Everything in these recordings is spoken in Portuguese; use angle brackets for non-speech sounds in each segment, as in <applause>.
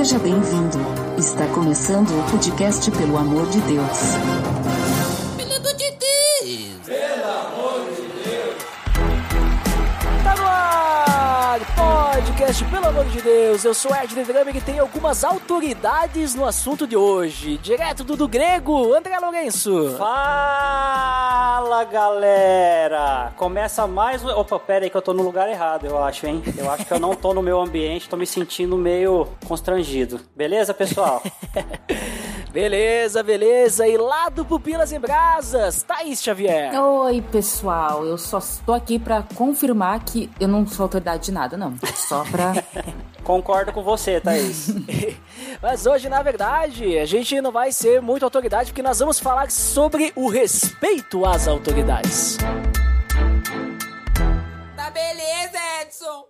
Seja bem-vindo. Está começando o podcast Pelo Amor de Deus. Pelo amor de Deus! Tá no ar! Podcast, pelo amor de Deus, eu sou Ed Drame e tem algumas autoridades no assunto de hoje. Direto do, do grego, André Lourenço. Fala galera! Começa mais. Opa, pera aí que eu tô no lugar errado, eu acho, hein? Eu acho que eu não tô no meu ambiente, tô me sentindo meio constrangido. Beleza, pessoal? <laughs> Beleza, beleza. E lá do Pupilas em Brasas, Thaís Xavier. Oi, pessoal. Eu só estou aqui pra confirmar que eu não sou autoridade de nada, não. Só pra. <laughs> Concordo com você, Thaís. <laughs> Mas hoje, na verdade, a gente não vai ser muito autoridade porque nós vamos falar sobre o respeito às autoridades. Tá beleza, Edson!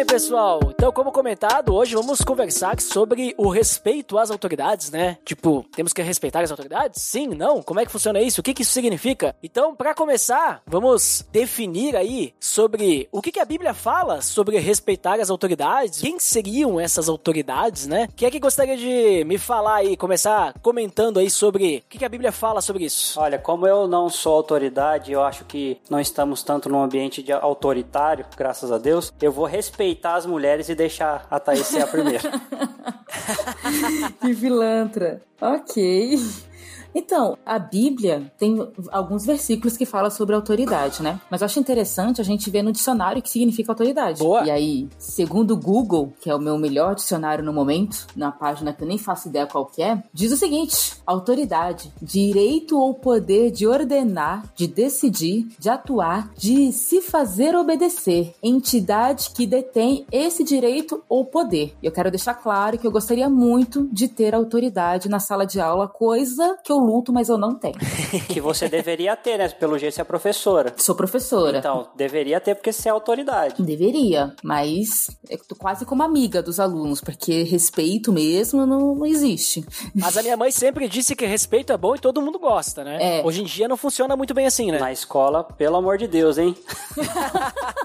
bem, pessoal. Então, como comentado, hoje vamos conversar sobre o respeito às autoridades, né? Tipo, temos que respeitar as autoridades? Sim, não? Como é que funciona isso? O que, que isso significa? Então, para começar, vamos definir aí sobre o que, que a Bíblia fala sobre respeitar as autoridades. Quem seriam essas autoridades, né? Quem é que gostaria de me falar aí, começar comentando aí sobre o que, que a Bíblia fala sobre isso? Olha, como eu não sou autoridade, eu acho que não estamos tanto num ambiente de autoritário, graças a Deus. Eu vou respeitar as mulheres e deixar a Thaís ser a primeira. <laughs> que pilantra. Ok. Então, a Bíblia tem alguns versículos que falam sobre autoridade, né? Mas eu acho interessante a gente ver no dicionário o que significa autoridade. Boa. E aí, segundo o Google, que é o meu melhor dicionário no momento, na página que eu nem faço ideia qual que é, diz o seguinte: autoridade, direito ou poder de ordenar, de decidir, de atuar, de se fazer obedecer, entidade que detém esse direito ou poder. E eu quero deixar claro que eu gostaria muito de ter autoridade na sala de aula, coisa que eu luto, mas eu não tenho. <laughs> que você deveria ter, né? Pelo jeito você é professora. Sou professora. Então, deveria ter porque você é autoridade. Deveria, mas eu tô quase como amiga dos alunos, porque respeito mesmo não, não existe. Mas a minha mãe sempre disse que respeito é bom e todo mundo gosta, né? É. Hoje em dia não funciona muito bem assim, né? Na escola, pelo amor de Deus, hein? <laughs>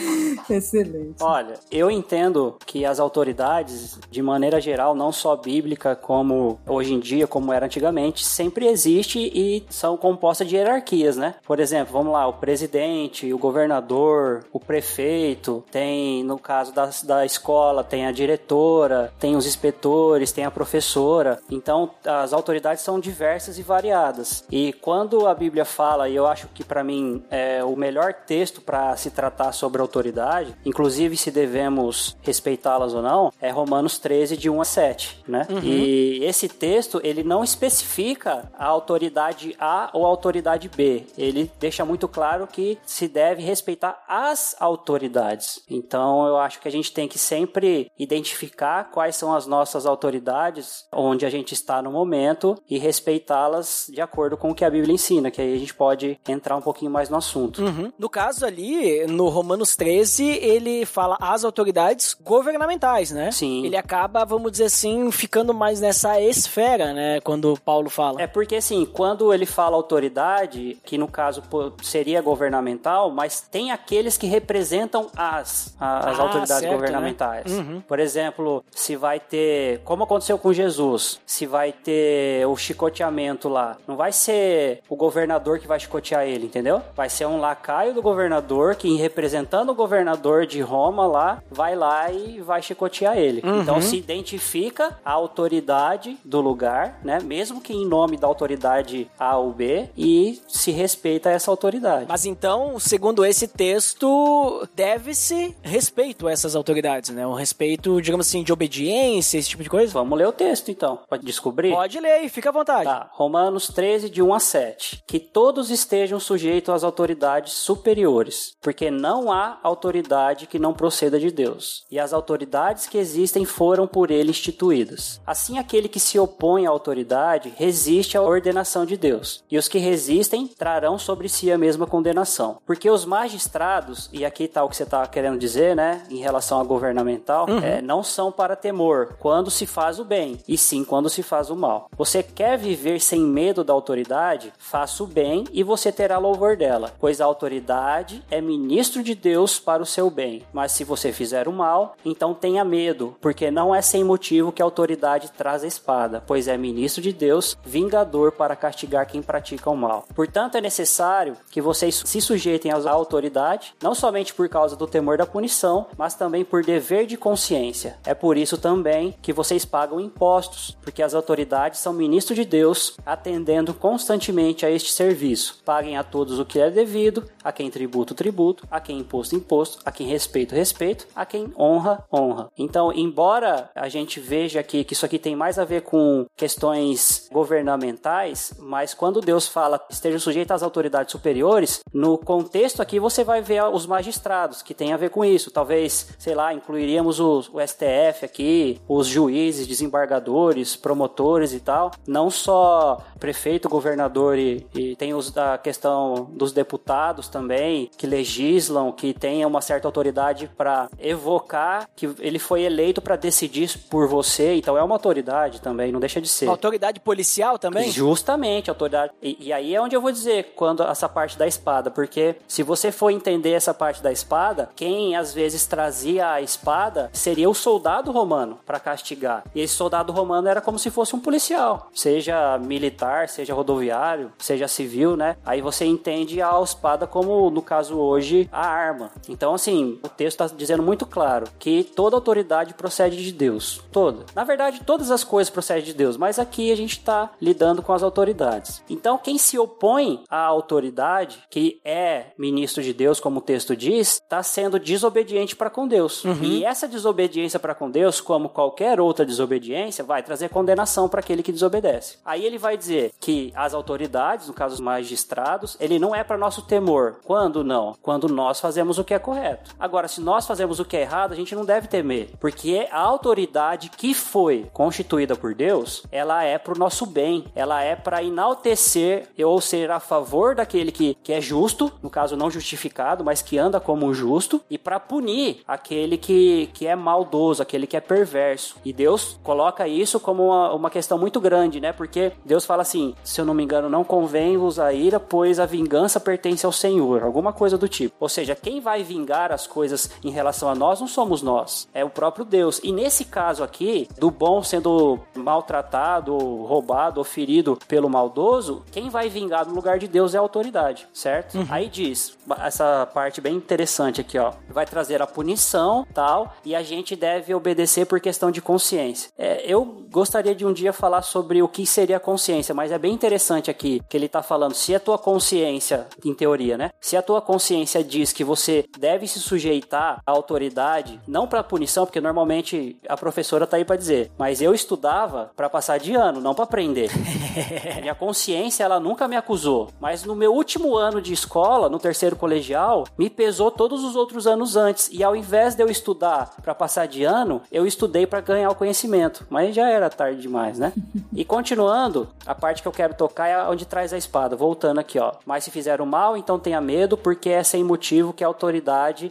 <laughs> Excelente. Olha, eu entendo que as autoridades, de maneira geral, não só bíblica, como hoje em dia, como era antigamente, sempre existe e são compostas de hierarquias, né? Por exemplo, vamos lá, o presidente, o governador, o prefeito, tem, no caso da, da escola, tem a diretora, tem os inspetores, tem a professora. Então, as autoridades são diversas e variadas. E quando a Bíblia fala, e eu acho que para mim é o melhor texto para se tratar sobre autoridade, inclusive se devemos respeitá-las ou não, é Romanos 13, de 1 a 7, né? E esse texto, ele não especifica a autoridade A ou a autoridade B. Ele deixa muito claro que se deve respeitar as autoridades. Então, eu acho que a gente tem que sempre identificar quais são as nossas autoridades, onde a gente está no momento e respeitá-las de acordo com o que a Bíblia ensina, que aí a gente pode entrar um pouquinho mais no assunto. Uhum. No caso ali, no Romanos 13, ele fala as autoridades governamentais, né? Sim. Ele acaba, vamos dizer assim, ficando mais nessa esfera, né? Quando Paulo fala. É porque, assim, quando ele fala autoridade, que no caso seria governamental, mas tem aqueles que representam as, as Ah, autoridades certo, governamentais. né? Uhum. Por exemplo, se vai ter, como aconteceu com Jesus, se vai ter o chicoteamento lá, não vai ser o governador que vai chicotear ele, entendeu? Vai ser um lacaio do governador que, representando o governador, de Roma lá vai lá e vai chicotear ele. Uhum. Então se identifica a autoridade do lugar, né? Mesmo que em nome da autoridade A ou B, e se respeita essa autoridade. Mas então, segundo esse texto, deve-se respeito a essas autoridades, né? Um respeito, digamos assim, de obediência, esse tipo de coisa. Vamos ler o texto então, para descobrir. Pode ler aí, fica à vontade. Tá, Romanos 13, de 1 a 7. Que todos estejam sujeitos às autoridades superiores, porque não há autoridade que não proceda de Deus, e as autoridades que existem foram por ele instituídas. Assim, aquele que se opõe à autoridade resiste à ordenação de Deus, e os que resistem trarão sobre si a mesma condenação. Porque os magistrados, e aqui está o que você está querendo dizer, né, em relação a governamental, é, não são para temor quando se faz o bem, e sim quando se faz o mal. Você quer viver sem medo da autoridade? Faça o bem e você terá louvor dela, pois a autoridade é ministro de Deus para o seu bem. Mas se você fizer o mal, então tenha medo, porque não é sem motivo que a autoridade traz a espada, pois é ministro de Deus, vingador para castigar quem pratica o mal. Portanto, é necessário que vocês se sujeitem à autoridade, não somente por causa do temor da punição, mas também por dever de consciência. É por isso também que vocês pagam impostos, porque as autoridades são ministros de Deus, atendendo constantemente a este serviço. Paguem a todos o que é devido, a quem tributo, tributo, a quem imposto, imposto, a quem respeito, respeito, a quem honra, honra. Então, embora a gente veja aqui que isso aqui tem mais a ver com questões governamentais, mas quando Deus fala estejam sujeitos às autoridades superiores, no contexto aqui você vai ver os magistrados, que tem a ver com isso. Talvez, sei lá, incluiríamos o, o STF aqui, os juízes, desembargadores, promotores e tal. Não só prefeito, governador e, e tem os, a questão dos deputados também, que legislam, que têm uma certa autoridade para evocar que ele foi eleito para decidir por você. Então é uma autoridade também, não deixa de ser. Autoridade policial também? Justamente, autoridade. E, e, aí é onde eu vou dizer quando essa parte da espada, porque se você for entender essa parte da espada, quem às vezes trazia a espada seria o soldado romano para castigar. E esse soldado romano era como se fosse um policial, seja militar, seja rodoviário, seja civil, né? Aí você entende a espada como, no caso hoje, a arma. Então, assim, o texto está dizendo muito claro que toda autoridade procede de Deus. Toda. Na verdade, todas as coisas procedem de Deus, mas aqui a gente está lidando com as autoridades. Então, quem se opõe à autoridade, que é ministro de Deus, como o texto diz, está sendo desobediente para com Deus. Uhum. E essa desobediência para com Deus, como qualquer outra desobediência, vai trazer condenação para aquele que desobedece. Aí ele vai dizer que as autoridades, no caso os magistrados, ele não é para nosso temor. Quando não? Quando nós fazemos o que é correto. Agora, se nós fazemos o que é errado, a gente não deve temer, porque a autoridade que foi constituída por Deus, ela é para o nosso bem, ela é para enaltecer ou ser a favor daquele que, que é justo, no caso não justificado, mas que anda como justo, e para punir aquele que, que é maldoso, aquele que é perverso. E Deus coloca isso como uma, uma questão muito grande, né? Porque Deus fala assim: se eu não me engano, não convém-vos a ira, pois a vingança pertence ao Senhor, alguma coisa do tipo. Ou seja, quem vai vingar as coisas em relação a nós não somos nós, é o próprio Deus. E nesse caso aqui, do bom sendo maltratado, roubado ou ferido pelo maldoso, quem vai vingar no lugar de Deus é a autoridade, certo? Uhum. Aí diz, essa parte bem interessante aqui, ó, vai trazer a punição, tal, e a gente deve obedecer por questão de consciência. É, eu gostaria de um dia falar sobre o que seria consciência, mas é bem interessante aqui que ele tá falando, se a tua consciência, em teoria, né? Se a tua consciência diz que você deve se sujeitar à autoridade, não para punição, porque normalmente a professora tá aí para dizer, mas eu estudava para passar de ano, não para aprender. <laughs> Minha consciência, ela nunca me acusou, mas no meu último ano de escola, no terceiro colegial, me pesou todos os outros anos antes, e ao invés de eu estudar para passar de ano, eu estudei para ganhar o conhecimento, mas já era tarde demais, né? E continuando, a parte que eu quero tocar é onde traz a espada, voltando aqui, ó. Mas se fizeram mal, então tenha medo, porque é sem motivo que a autoridade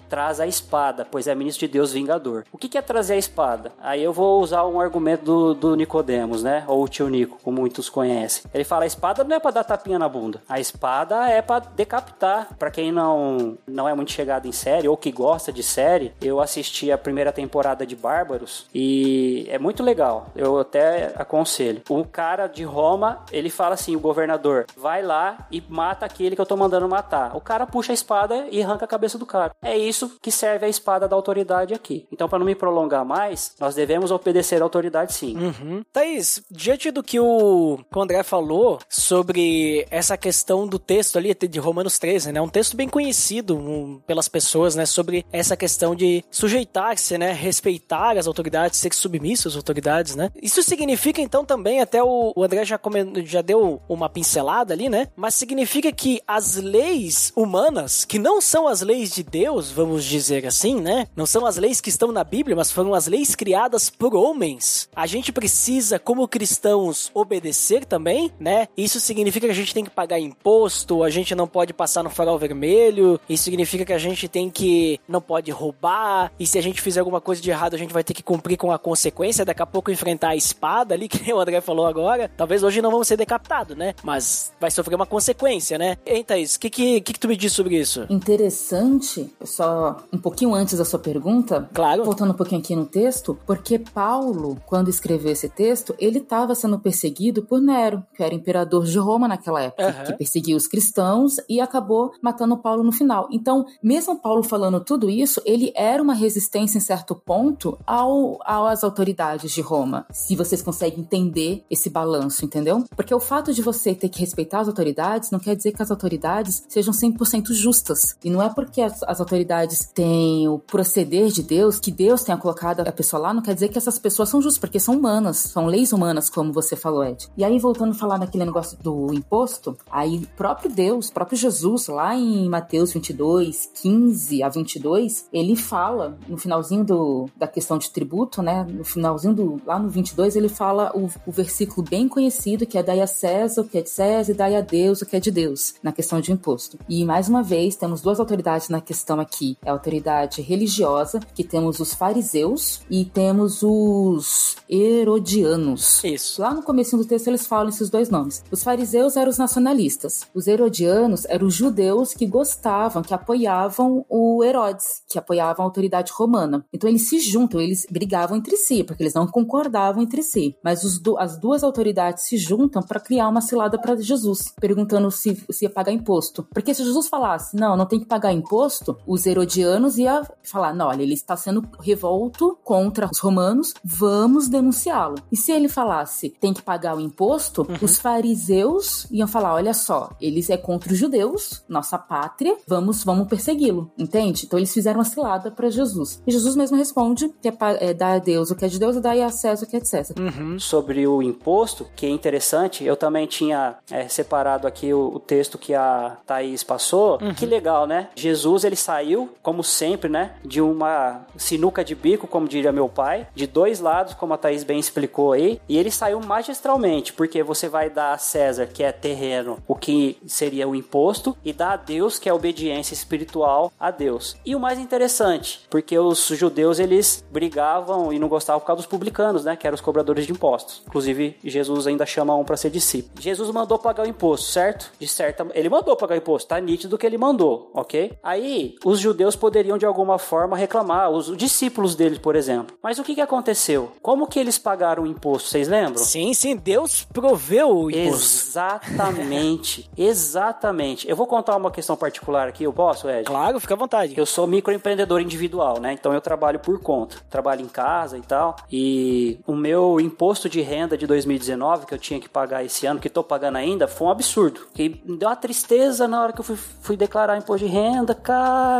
traz a espada, pois é ministro de Deus vingador. O que é trazer a espada? Aí eu vou usar um argumento do, do Nicodemos, né? Ou o tio Nico, como muitos conhecem. Ele fala: a espada não é para dar tapinha na bunda. A espada é para decapitar. Para quem não, não é muito chegado em série ou que gosta de série, eu assisti a primeira temporada de Bárbaros e é muito legal. Eu até aconselho. O cara de Roma, ele fala assim, o governador, vai lá e mata aquele que eu tô mandando matar. O cara puxa a espada e arranca a cabeça do cara. É isso que serve a espada da autoridade aqui. Então, para não me prolongar mais, nós devemos obedecer à autoridade sim. Uhum. Thaís, diante do que o, o André falou sobre essa questão do texto ali de Romanos 13, né? Um texto bem conhecido um, pelas pessoas, né? Sobre essa questão de sujeitar-se, né? Respeitar as autoridades, ser submisso às autoridades, né? Isso significa, então, também, até o, o André já, já deu uma pincelada ali, né? Mas significa que as leis humanas, que não são as leis de Deus, vamos dizer assim, né? Não são as leis que estão na Bíblia, mas foram as leis criadas por homens. A gente precisa, como cristãos, obedecer também, né? Isso significa que a gente tem que pagar imposto, a gente não pode passar no farol vermelho, isso significa que a gente tem que não pode roubar, e se a gente fizer alguma coisa de errado, a gente vai ter que cumprir com a consequência, daqui a pouco enfrentar a espada ali, <laughs> que o André falou agora. Talvez hoje não vamos ser decapitados, né? Mas vai sofrer uma consequência, né? Hein, Thaís, o que, que, que, que tu me diz sobre isso? Interessante, só um pouquinho antes da sua pergunta, Claro. voltando um pouquinho aqui no texto, porque Paulo, quando escreveu esse texto, ele estava sendo perseguido por Nero, que era imperador de Roma naquela época, Aham. que perseguia os cristãos e acabou matando Paulo no final. Então, mesmo Paulo falando tudo isso, ele era uma resistência em certo ponto ao, às autoridades de Roma. Se vocês conseguem entender esse balanço, entendeu? Porque o fato de você ter que respeitar as autoridades não quer dizer que as autoridades sejam 100% justas. E não é porque as, as autoridades têm o proceder de Deus, que Deus tenha colocado a pessoa lá, não quer dizer que essas pessoas são justas, porque são humanas, são leis humanas, como você falou, Ed. E aí, voltando a falar daquele negócio do imposto, aí próprio Deus, próprio Jesus, lá em Mateus 22, 15 a 22, ele fala, no finalzinho do, da questão de tributo, né, no finalzinho do, lá no 22, ele fala o, o versículo bem conhecido, que é dai a César o que é de César e dai a Deus o que é de Deus, na questão de imposto. E, mais uma vez, temos duas autoridades na questão aqui. É a autoridade religiosa, que temos os fariseus e temos os herodianos. Isso. Lá no começo do texto eles falam esses dois nomes. Os fariseus eram os nacionalistas. Os herodianos eram os judeus que gostavam, que apoiavam o Herodes, que apoiavam a autoridade romana. Então eles se juntam, eles brigavam entre si, porque eles não concordavam entre si. Mas os du- as duas autoridades se juntam para criar uma cilada para Jesus, perguntando se, se ia pagar imposto. Porque se Jesus falasse, não, não tem que pagar imposto, os herodianos iam falar, não, olha, ele está sendo revolto contra os romanos, vamos denunciá-lo. E se ele falasse, tem que pagar o imposto, os fariseus iam falar, olha só, eles é contra os judeus, nossa pátria, vamos, vamos persegui-lo, entende? Então eles fizeram uma cilada para Jesus. E Jesus mesmo responde que é, é dar a Deus o que é de Deus e dar a César o que é de César. sobre o imposto, que é interessante, eu também tinha é, separado aqui o, o texto que a Thaís passou. Que legal, né? Jesus, ele saiu, como sempre, né? De uma sinuca de bico, como diria meu pai, de dois lados, como a Thaís bem explicou aí, e ele saiu magistralmente, porque você vai dar a César, que é terreno, o que seria o imposto, e dá a Deus, que é obediência espiritual a Deus. E o mais interessante, porque os judeus, eles brigavam e não gostavam por causa dos publicanos, né? Que eram os cobradores de impostos. Inclusive, Jesus ainda chama um para ser discípulo. Jesus mandou pagar o imposto, certo? De certa, ele mandou pagar o imposto, tá nítido que ele mandou, ok? Aí, os judeus poderiam de alguma forma reclamar, os discípulos dele, por exemplo. Mas o que que aconteceu? Como que eles pagaram o imposto? Vocês lembram? Sim, sim, Deus proveu o imposto. Exatamente, <laughs> exatamente. Eu vou contar uma questão particular aqui, eu posso, Ed? Claro, fica à vontade. Eu sou microempreendedor individual, né? Então eu trabalho por conta. Trabalho em casa e tal. E o meu imposto de renda de 2019, que eu tinha que pagar esse ano, que tô pagando ainda, foi um absurdo. Que me deu uma tristeza na hora que eu fui, fui declarar imposto de renda, cara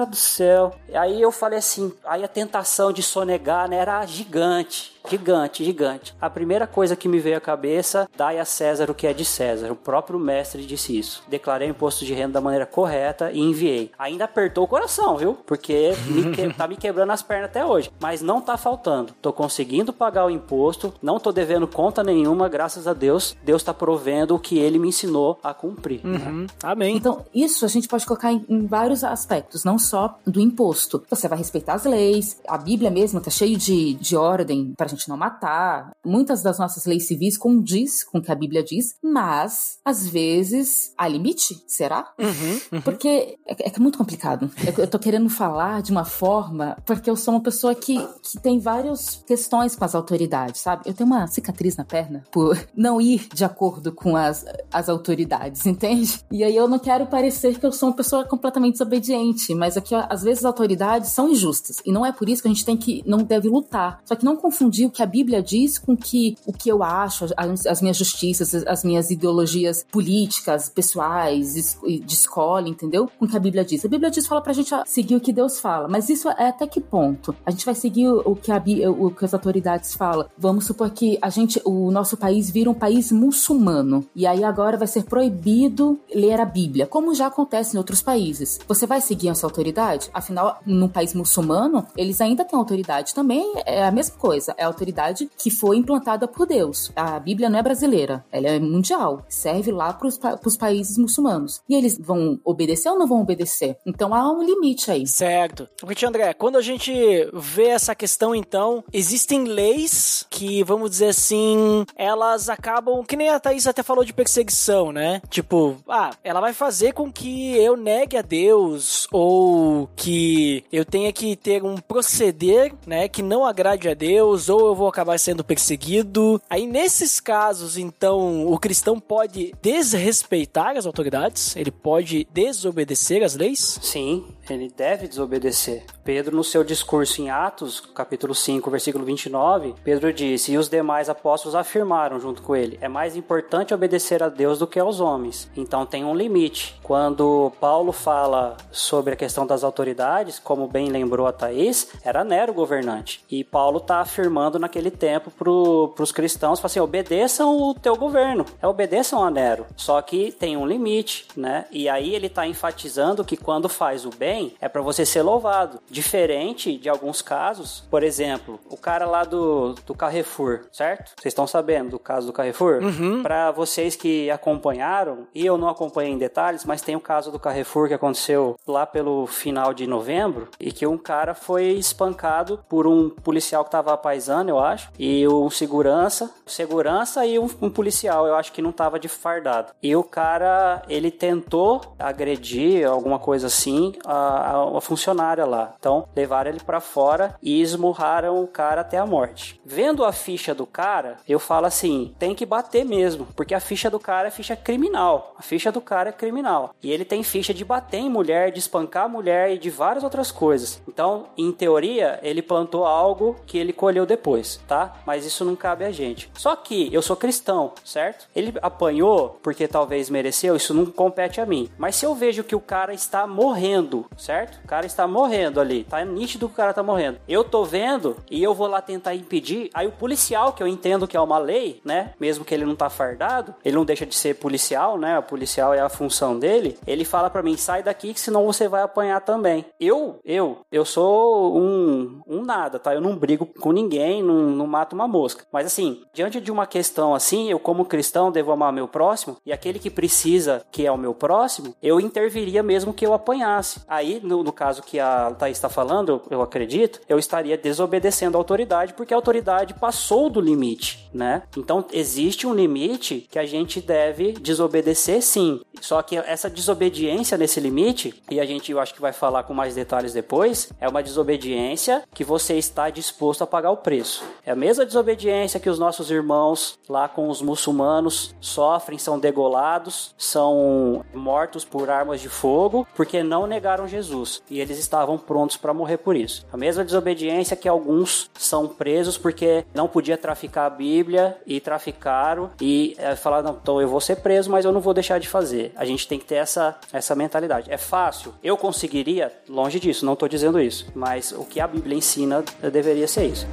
do céu. Aí eu falei assim, aí a tentação de sonegar, né, era gigante. Gigante, gigante. A primeira coisa que me veio à cabeça, dai a César o que é de César. O próprio mestre disse isso. Declarei o imposto de renda da maneira correta e enviei. Ainda apertou o coração, viu? Porque me que- <laughs> tá me quebrando as pernas até hoje. Mas não tá faltando. Tô conseguindo pagar o imposto, não tô devendo conta nenhuma, graças a Deus. Deus tá provendo o que ele me ensinou a cumprir. Uhum. Amém. Então, isso a gente pode colocar em, em vários aspectos, não só do imposto. Você vai respeitar as leis, a Bíblia mesmo tá cheio de, de ordem pra gente não matar. Muitas das nossas leis civis condiz com o que a Bíblia diz, mas, às vezes, há limite? Será? Porque é, é muito complicado. Eu, eu tô querendo falar de uma forma, porque eu sou uma pessoa que, que tem várias questões com as autoridades. sabe? Eu tenho uma cicatriz na perna por não ir de acordo com as, as autoridades, <laughs> entende? E aí eu não quero parecer que eu sou uma pessoa completamente desobediente, mas aqui, às vezes, as autoridades são injustas. E não é por isso que a gente tem que, não deve lutar. Só que não confundir o que a Bíblia diz com que, o que eu acho, as, as minhas justiças, as minhas ideologias políticas, pessoais, de escola, entendeu? Com o que a Bíblia diz. A Bíblia diz, fala pra gente seguir o que Deus fala. Mas isso é até que ponto? A gente vai seguir o que, a, o que as autoridades falam. Vamos supor que a gente, o nosso país vira um país muçulmano. E aí agora vai ser proibido ler a Bíblia, como já acontece em outros países. Você vai seguir essa autoridade? Afinal, num país muçulmano, eles ainda têm autoridade também. É a mesma coisa. É a autoridade que foi implantada por Deus. A Bíblia não é brasileira, ela é mundial. Serve lá para os países muçulmanos. E eles vão obedecer ou não vão obedecer? Então há um limite aí. Certo. Porque, André, quando a gente vê essa questão, então, existem leis que, vamos dizer assim, elas acabam, que nem a Thaís até falou de perseguição, né? Tipo, ah, ela vai fazer com que eu negue a Deus ou que eu tenha que ter um proceder, né, que não agrade a Deus ou eu vou acabar sendo perseguido. Aí nesses casos, então, o cristão pode desrespeitar as autoridades, ele pode desobedecer as leis? Sim, ele deve desobedecer. Pedro, no seu discurso em Atos, capítulo 5, versículo 29, Pedro disse: E os demais apóstolos afirmaram junto com ele: É mais importante obedecer a Deus do que aos homens. Então tem um limite. Quando Paulo fala sobre a questão das autoridades, como bem lembrou a Thaís, era Nero governante. E Paulo está afirmando naquele tempo para os cristãos: assim, obedeçam o teu governo, é, obedeçam a Nero. Só que tem um limite, né? E aí ele está enfatizando que quando faz o bem, é para você ser louvado. Diferente de alguns casos, por exemplo, o cara lá do, do Carrefour, certo? Vocês estão sabendo do caso do Carrefour? Uhum. Para vocês que acompanharam, e eu não acompanhei em detalhes, mas tem o caso do Carrefour que aconteceu lá pelo final de novembro e que um cara foi espancado por um policial que estava apaisando, eu acho, e um segurança, segurança e um, um policial, eu acho que não estava de fardado. E o cara, ele tentou agredir alguma coisa assim a, a, funcionária lá. Então, levaram ele para fora e esmurraram o cara até a morte. Vendo a ficha do cara, eu falo assim: tem que bater mesmo, porque a ficha do cara é ficha criminal. A ficha do cara é criminal. E ele tem ficha de bater em mulher, de espancar a mulher e de várias outras coisas. Então, em teoria, ele plantou algo que ele colheu depois, tá? Mas isso não cabe a gente. Só que eu sou cristão, certo? Ele apanhou porque talvez mereceu, isso não compete a mim. Mas se eu vejo que o cara está morrendo, certo? O cara está morrendo ali. Tá nítido que o cara tá morrendo. Eu tô vendo e eu vou lá tentar impedir. Aí o policial, que eu entendo que é uma lei, né? Mesmo que ele não tá fardado, ele não deixa de ser policial, né? O policial é a função dele. Ele fala para mim: sai daqui, que senão você vai apanhar também. Eu, eu, eu sou um, um nada, tá? Eu não brigo com ninguém, não, não mato uma mosca. Mas assim, diante de uma questão assim, eu, como cristão, devo amar meu próximo e aquele que precisa, que é o meu próximo, eu interviria mesmo que eu apanhasse. Aí, no, no caso que a Thaís está falando, eu acredito, eu estaria desobedecendo a autoridade porque a autoridade passou do limite, né? Então existe um limite que a gente deve desobedecer sim. Só que essa desobediência nesse limite, e a gente eu acho que vai falar com mais detalhes depois, é uma desobediência que você está disposto a pagar o preço. É a mesma desobediência que os nossos irmãos lá com os muçulmanos sofrem, são degolados, são mortos por armas de fogo porque não negaram Jesus e eles estavam prontos para morrer por isso. A mesma desobediência que alguns são presos porque não podia traficar a Bíblia e traficaram e é, falaram, então eu vou ser preso, mas eu não vou deixar de fazer. A gente tem que ter essa, essa mentalidade. É fácil? Eu conseguiria? Longe disso, não estou dizendo isso. Mas o que a Bíblia ensina deveria ser isso.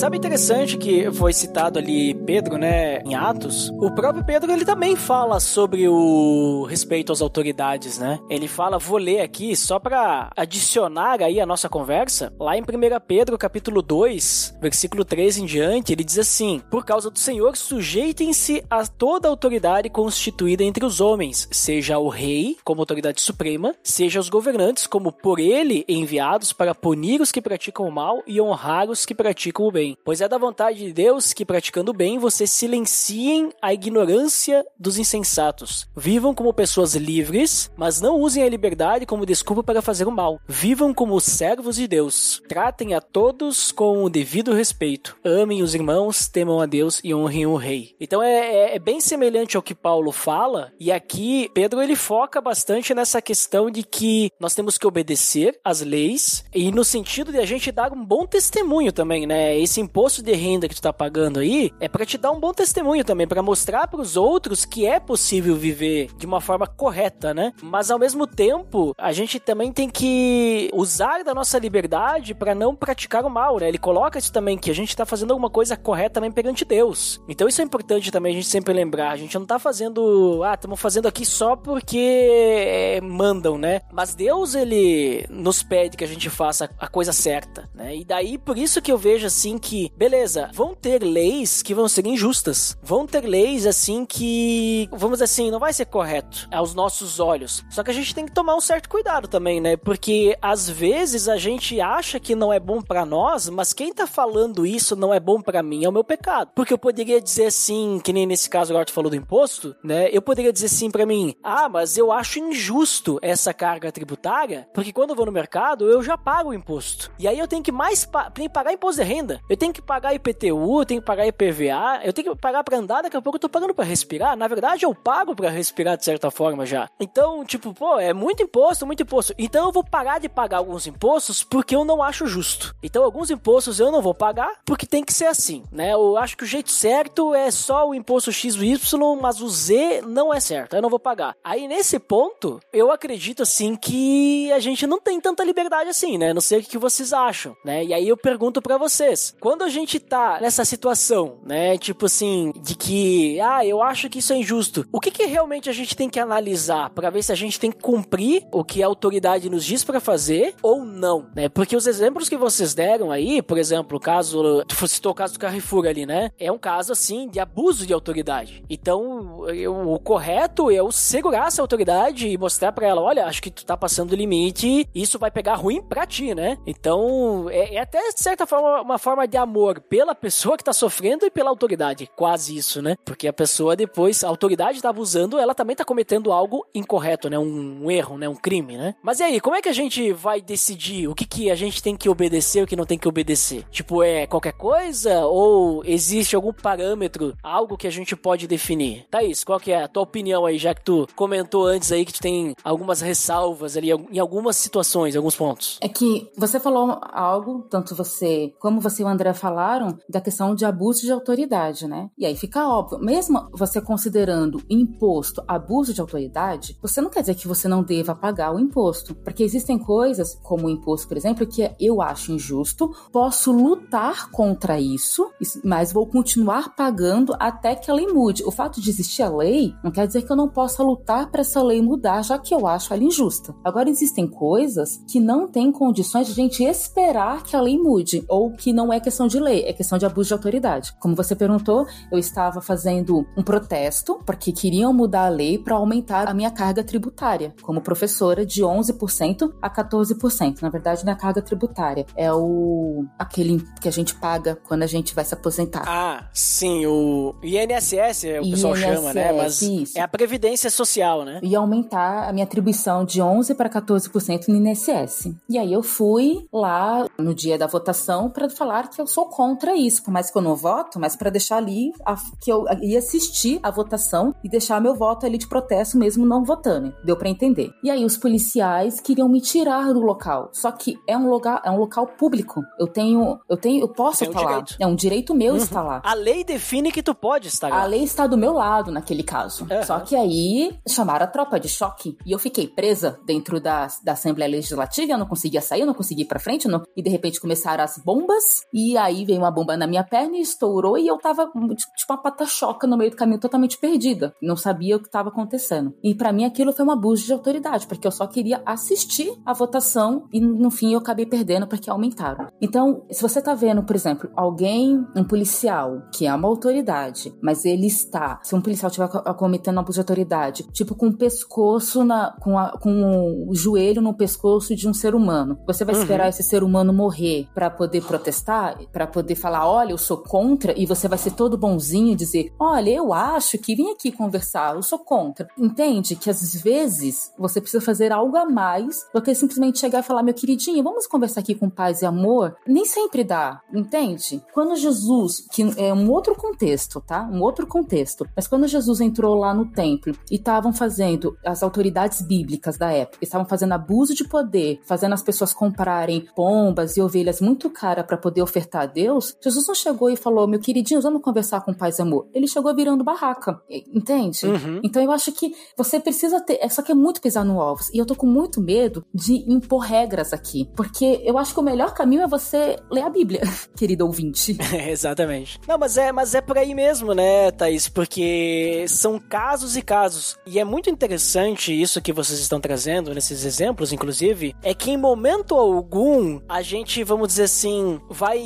Sabe interessante que foi citado ali Pedro, né, em Atos? O próprio Pedro ele também fala sobre o respeito às autoridades, né? Ele fala, vou ler aqui só para adicionar aí a nossa conversa, lá em 1 Pedro, capítulo 2, versículo 3 em diante, ele diz assim: "Por causa do Senhor, sujeitem-se a toda autoridade constituída entre os homens, seja o rei como autoridade suprema, seja os governantes como por ele enviados para punir os que praticam o mal e honrar os que praticam o bem." Bem. Pois é da vontade de Deus que, praticando o bem, vocês silenciem a ignorância dos insensatos. Vivam como pessoas livres, mas não usem a liberdade como desculpa para fazer o mal. Vivam como servos de Deus. Tratem a todos com o devido respeito. Amem os irmãos, temam a Deus e honrem o rei. Então é, é, é bem semelhante ao que Paulo fala, e aqui Pedro ele foca bastante nessa questão de que nós temos que obedecer às leis e no sentido de a gente dar um bom testemunho também, né? Esse imposto de renda que tu tá pagando aí é para te dar um bom testemunho também, para mostrar para os outros que é possível viver de uma forma correta, né? Mas ao mesmo tempo, a gente também tem que usar da nossa liberdade para não praticar o mal, né? Ele coloca isso também que a gente tá fazendo alguma coisa correta também perante Deus. Então isso é importante também a gente sempre lembrar. A gente não tá fazendo, ah, estamos fazendo aqui só porque é, mandam, né? Mas Deus ele nos pede que a gente faça a coisa certa, né? E daí por isso que eu vejo assim que, beleza, vão ter leis que vão ser injustas. Vão ter leis assim que, vamos dizer assim, não vai ser correto aos nossos olhos. Só que a gente tem que tomar um certo cuidado também, né? Porque às vezes a gente acha que não é bom para nós, mas quem tá falando isso não é bom para mim é o meu pecado. Porque eu poderia dizer assim, que nem nesse caso agora tu falou do imposto, né? Eu poderia dizer assim para mim: "Ah, mas eu acho injusto essa carga tributária, porque quando eu vou no mercado, eu já pago o imposto. E aí eu tenho que mais pa que pagar imposto de renda. Eu tenho que pagar IPTU, tenho que pagar IPVA, eu tenho que pagar para andar, daqui a pouco eu tô pagando para respirar. Na verdade, eu pago para respirar de certa forma já. Então, tipo, pô, é muito imposto, muito imposto. Então eu vou parar de pagar alguns impostos porque eu não acho justo. Então, alguns impostos eu não vou pagar porque tem que ser assim, né? Eu acho que o jeito certo é só o imposto X e Y, mas o Z não é certo. Eu não vou pagar. Aí nesse ponto, eu acredito assim que a gente não tem tanta liberdade assim, né? Não sei o que vocês acham, né? E aí eu pergunto para vocês, quando a gente tá nessa situação, né, tipo assim, de que, ah, eu acho que isso é injusto. O que que realmente a gente tem que analisar para ver se a gente tem que cumprir o que a autoridade nos diz para fazer ou não, né? Porque os exemplos que vocês deram aí, por exemplo, o caso, tu citou o caso do Carrefour ali, né? É um caso assim de abuso de autoridade. Então, eu, o correto é eu segurar essa autoridade e mostrar para ela, olha, acho que tu tá passando o limite, isso vai pegar ruim pra ti, né? Então, é, é até de certa forma uma forma de amor pela pessoa que tá sofrendo e pela autoridade, quase isso, né? Porque a pessoa depois, a autoridade tá abusando, ela também tá cometendo algo incorreto, né? Um, um erro, né? Um crime, né? Mas e aí, como é que a gente vai decidir o que que a gente tem que obedecer e o que não tem que obedecer? Tipo, é qualquer coisa ou existe algum parâmetro, algo que a gente pode definir? Thaís, qual que é a tua opinião aí, já que tu comentou antes aí que tu tem algumas ressalvas ali em algumas situações, alguns pontos? É que você falou algo, tanto você como você o André falaram, da questão de abuso de autoridade, né? E aí fica óbvio, mesmo você considerando imposto abuso de autoridade, você não quer dizer que você não deva pagar o imposto, porque existem coisas, como o imposto, por exemplo, que eu acho injusto, posso lutar contra isso, mas vou continuar pagando até que a lei mude. O fato de existir a lei não quer dizer que eu não possa lutar para essa lei mudar, já que eu acho ela injusta. Agora existem coisas que não tem condições de a gente esperar que a lei mude, ou que não é questão de lei, é questão de abuso de autoridade. Como você perguntou, eu estava fazendo um protesto porque queriam mudar a lei para aumentar a minha carga tributária como professora de 11% a 14%. Na verdade, não é a carga tributária, é o aquele que a gente paga quando a gente vai se aposentar. Ah, sim, o INSS, o pessoal INSS, chama, né? Mas isso. é a previdência social, né? E aumentar a minha atribuição de 11 para 14% no INSS. E aí eu fui lá no dia da votação para falar que eu sou contra isso, por mais que eu não voto, mas para deixar ali a, que eu ia assistir a votação e deixar meu voto ali de protesto mesmo não votando. Deu para entender. E aí os policiais queriam me tirar do local. Só que é um lugar, é um local público. Eu tenho, eu tenho, eu posso um falar. Direito. É um direito meu uhum. estar lá. A lei define que tu pode estar lá. A lei está do meu lado naquele caso. Uhum. Só que aí chamaram a tropa de choque e eu fiquei presa dentro da, da Assembleia Legislativa, eu não conseguia sair, eu não conseguia ir pra frente, não, e de repente começaram as bombas, e aí veio uma bomba na minha perna e estourou, e eu tava tipo uma pata-choca no meio do caminho, totalmente perdida. Não sabia o que estava acontecendo. E para mim aquilo foi um abuso de autoridade, porque eu só queria assistir a votação e no fim eu acabei perdendo porque aumentaram. Então, se você tá vendo, por exemplo, alguém, um policial, que é uma autoridade, mas ele está, se um policial estiver cometendo abuso de autoridade, tipo com o pescoço na, com, a, com o joelho no pescoço de um ser humano, você vai uhum. esperar esse ser humano morrer para poder protestar? Para poder falar, olha, eu sou contra, e você vai ser todo bonzinho e dizer, olha, eu acho que vim aqui conversar, eu sou contra. Entende que às vezes você precisa fazer algo a mais do que simplesmente chegar e falar, meu queridinho, vamos conversar aqui com paz e amor. Nem sempre dá, entende? Quando Jesus, que é um outro contexto, tá? Um outro contexto. Mas quando Jesus entrou lá no templo e estavam fazendo as autoridades bíblicas da época, estavam fazendo abuso de poder, fazendo as pessoas comprarem pombas e ovelhas muito caras para poder ofertar a Deus, Jesus não chegou e falou, meu queridinho, vamos conversar com paz e amor. Ele chegou virando barraca, entende? Uhum. Então eu acho que você precisa ter, só que é muito pisar no ovos. E eu tô com muito medo de impor regras aqui, porque eu acho que o melhor caminho é você ler a Bíblia, <laughs> querido ouvinte. <laughs> Exatamente. Não, mas é, mas é por aí mesmo, né, Thaís? Porque são casos e casos. E é muito interessante isso que vocês estão trazendo nesses exemplos, inclusive, é que em momento algum a gente, vamos dizer assim, vai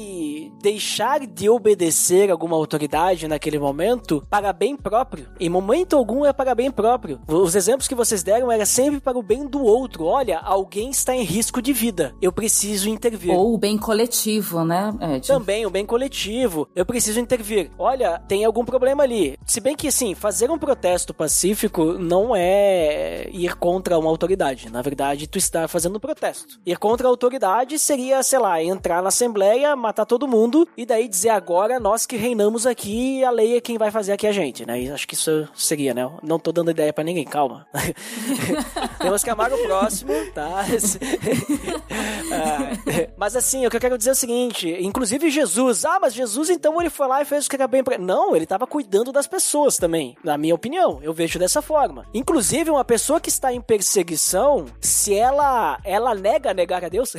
deixar de obedecer alguma autoridade naquele momento para bem próprio. Em momento algum é para bem próprio. Os exemplos que vocês deram era sempre para o bem do outro. Olha, alguém está em risco de vida. Eu preciso intervir. Ou o bem coletivo, né, Ed? Também o bem coletivo. Eu preciso intervir. Olha, tem algum problema ali. Se bem que, assim, fazer um protesto pacífico não é ir contra uma autoridade. Na verdade, tu está fazendo um protesto. Ir contra a autoridade seria, sei lá, entrar na assembleia, matar todo mundo e daí dizer agora nós que reinamos aqui a lei é quem vai fazer aqui a gente, né? E acho que isso seria, né? Não tô dando ideia para ninguém, calma. <laughs> Temos que amar o próximo, tá? <laughs> ah, mas assim, o que eu quero dizer é o seguinte, inclusive Jesus, ah, mas Jesus então ele foi lá e fez o que era bem pra... Não, ele tava cuidando das pessoas também, na minha opinião, eu vejo dessa forma. Inclusive, uma pessoa que está em perseguição, se ela, ela nega negar a Deus,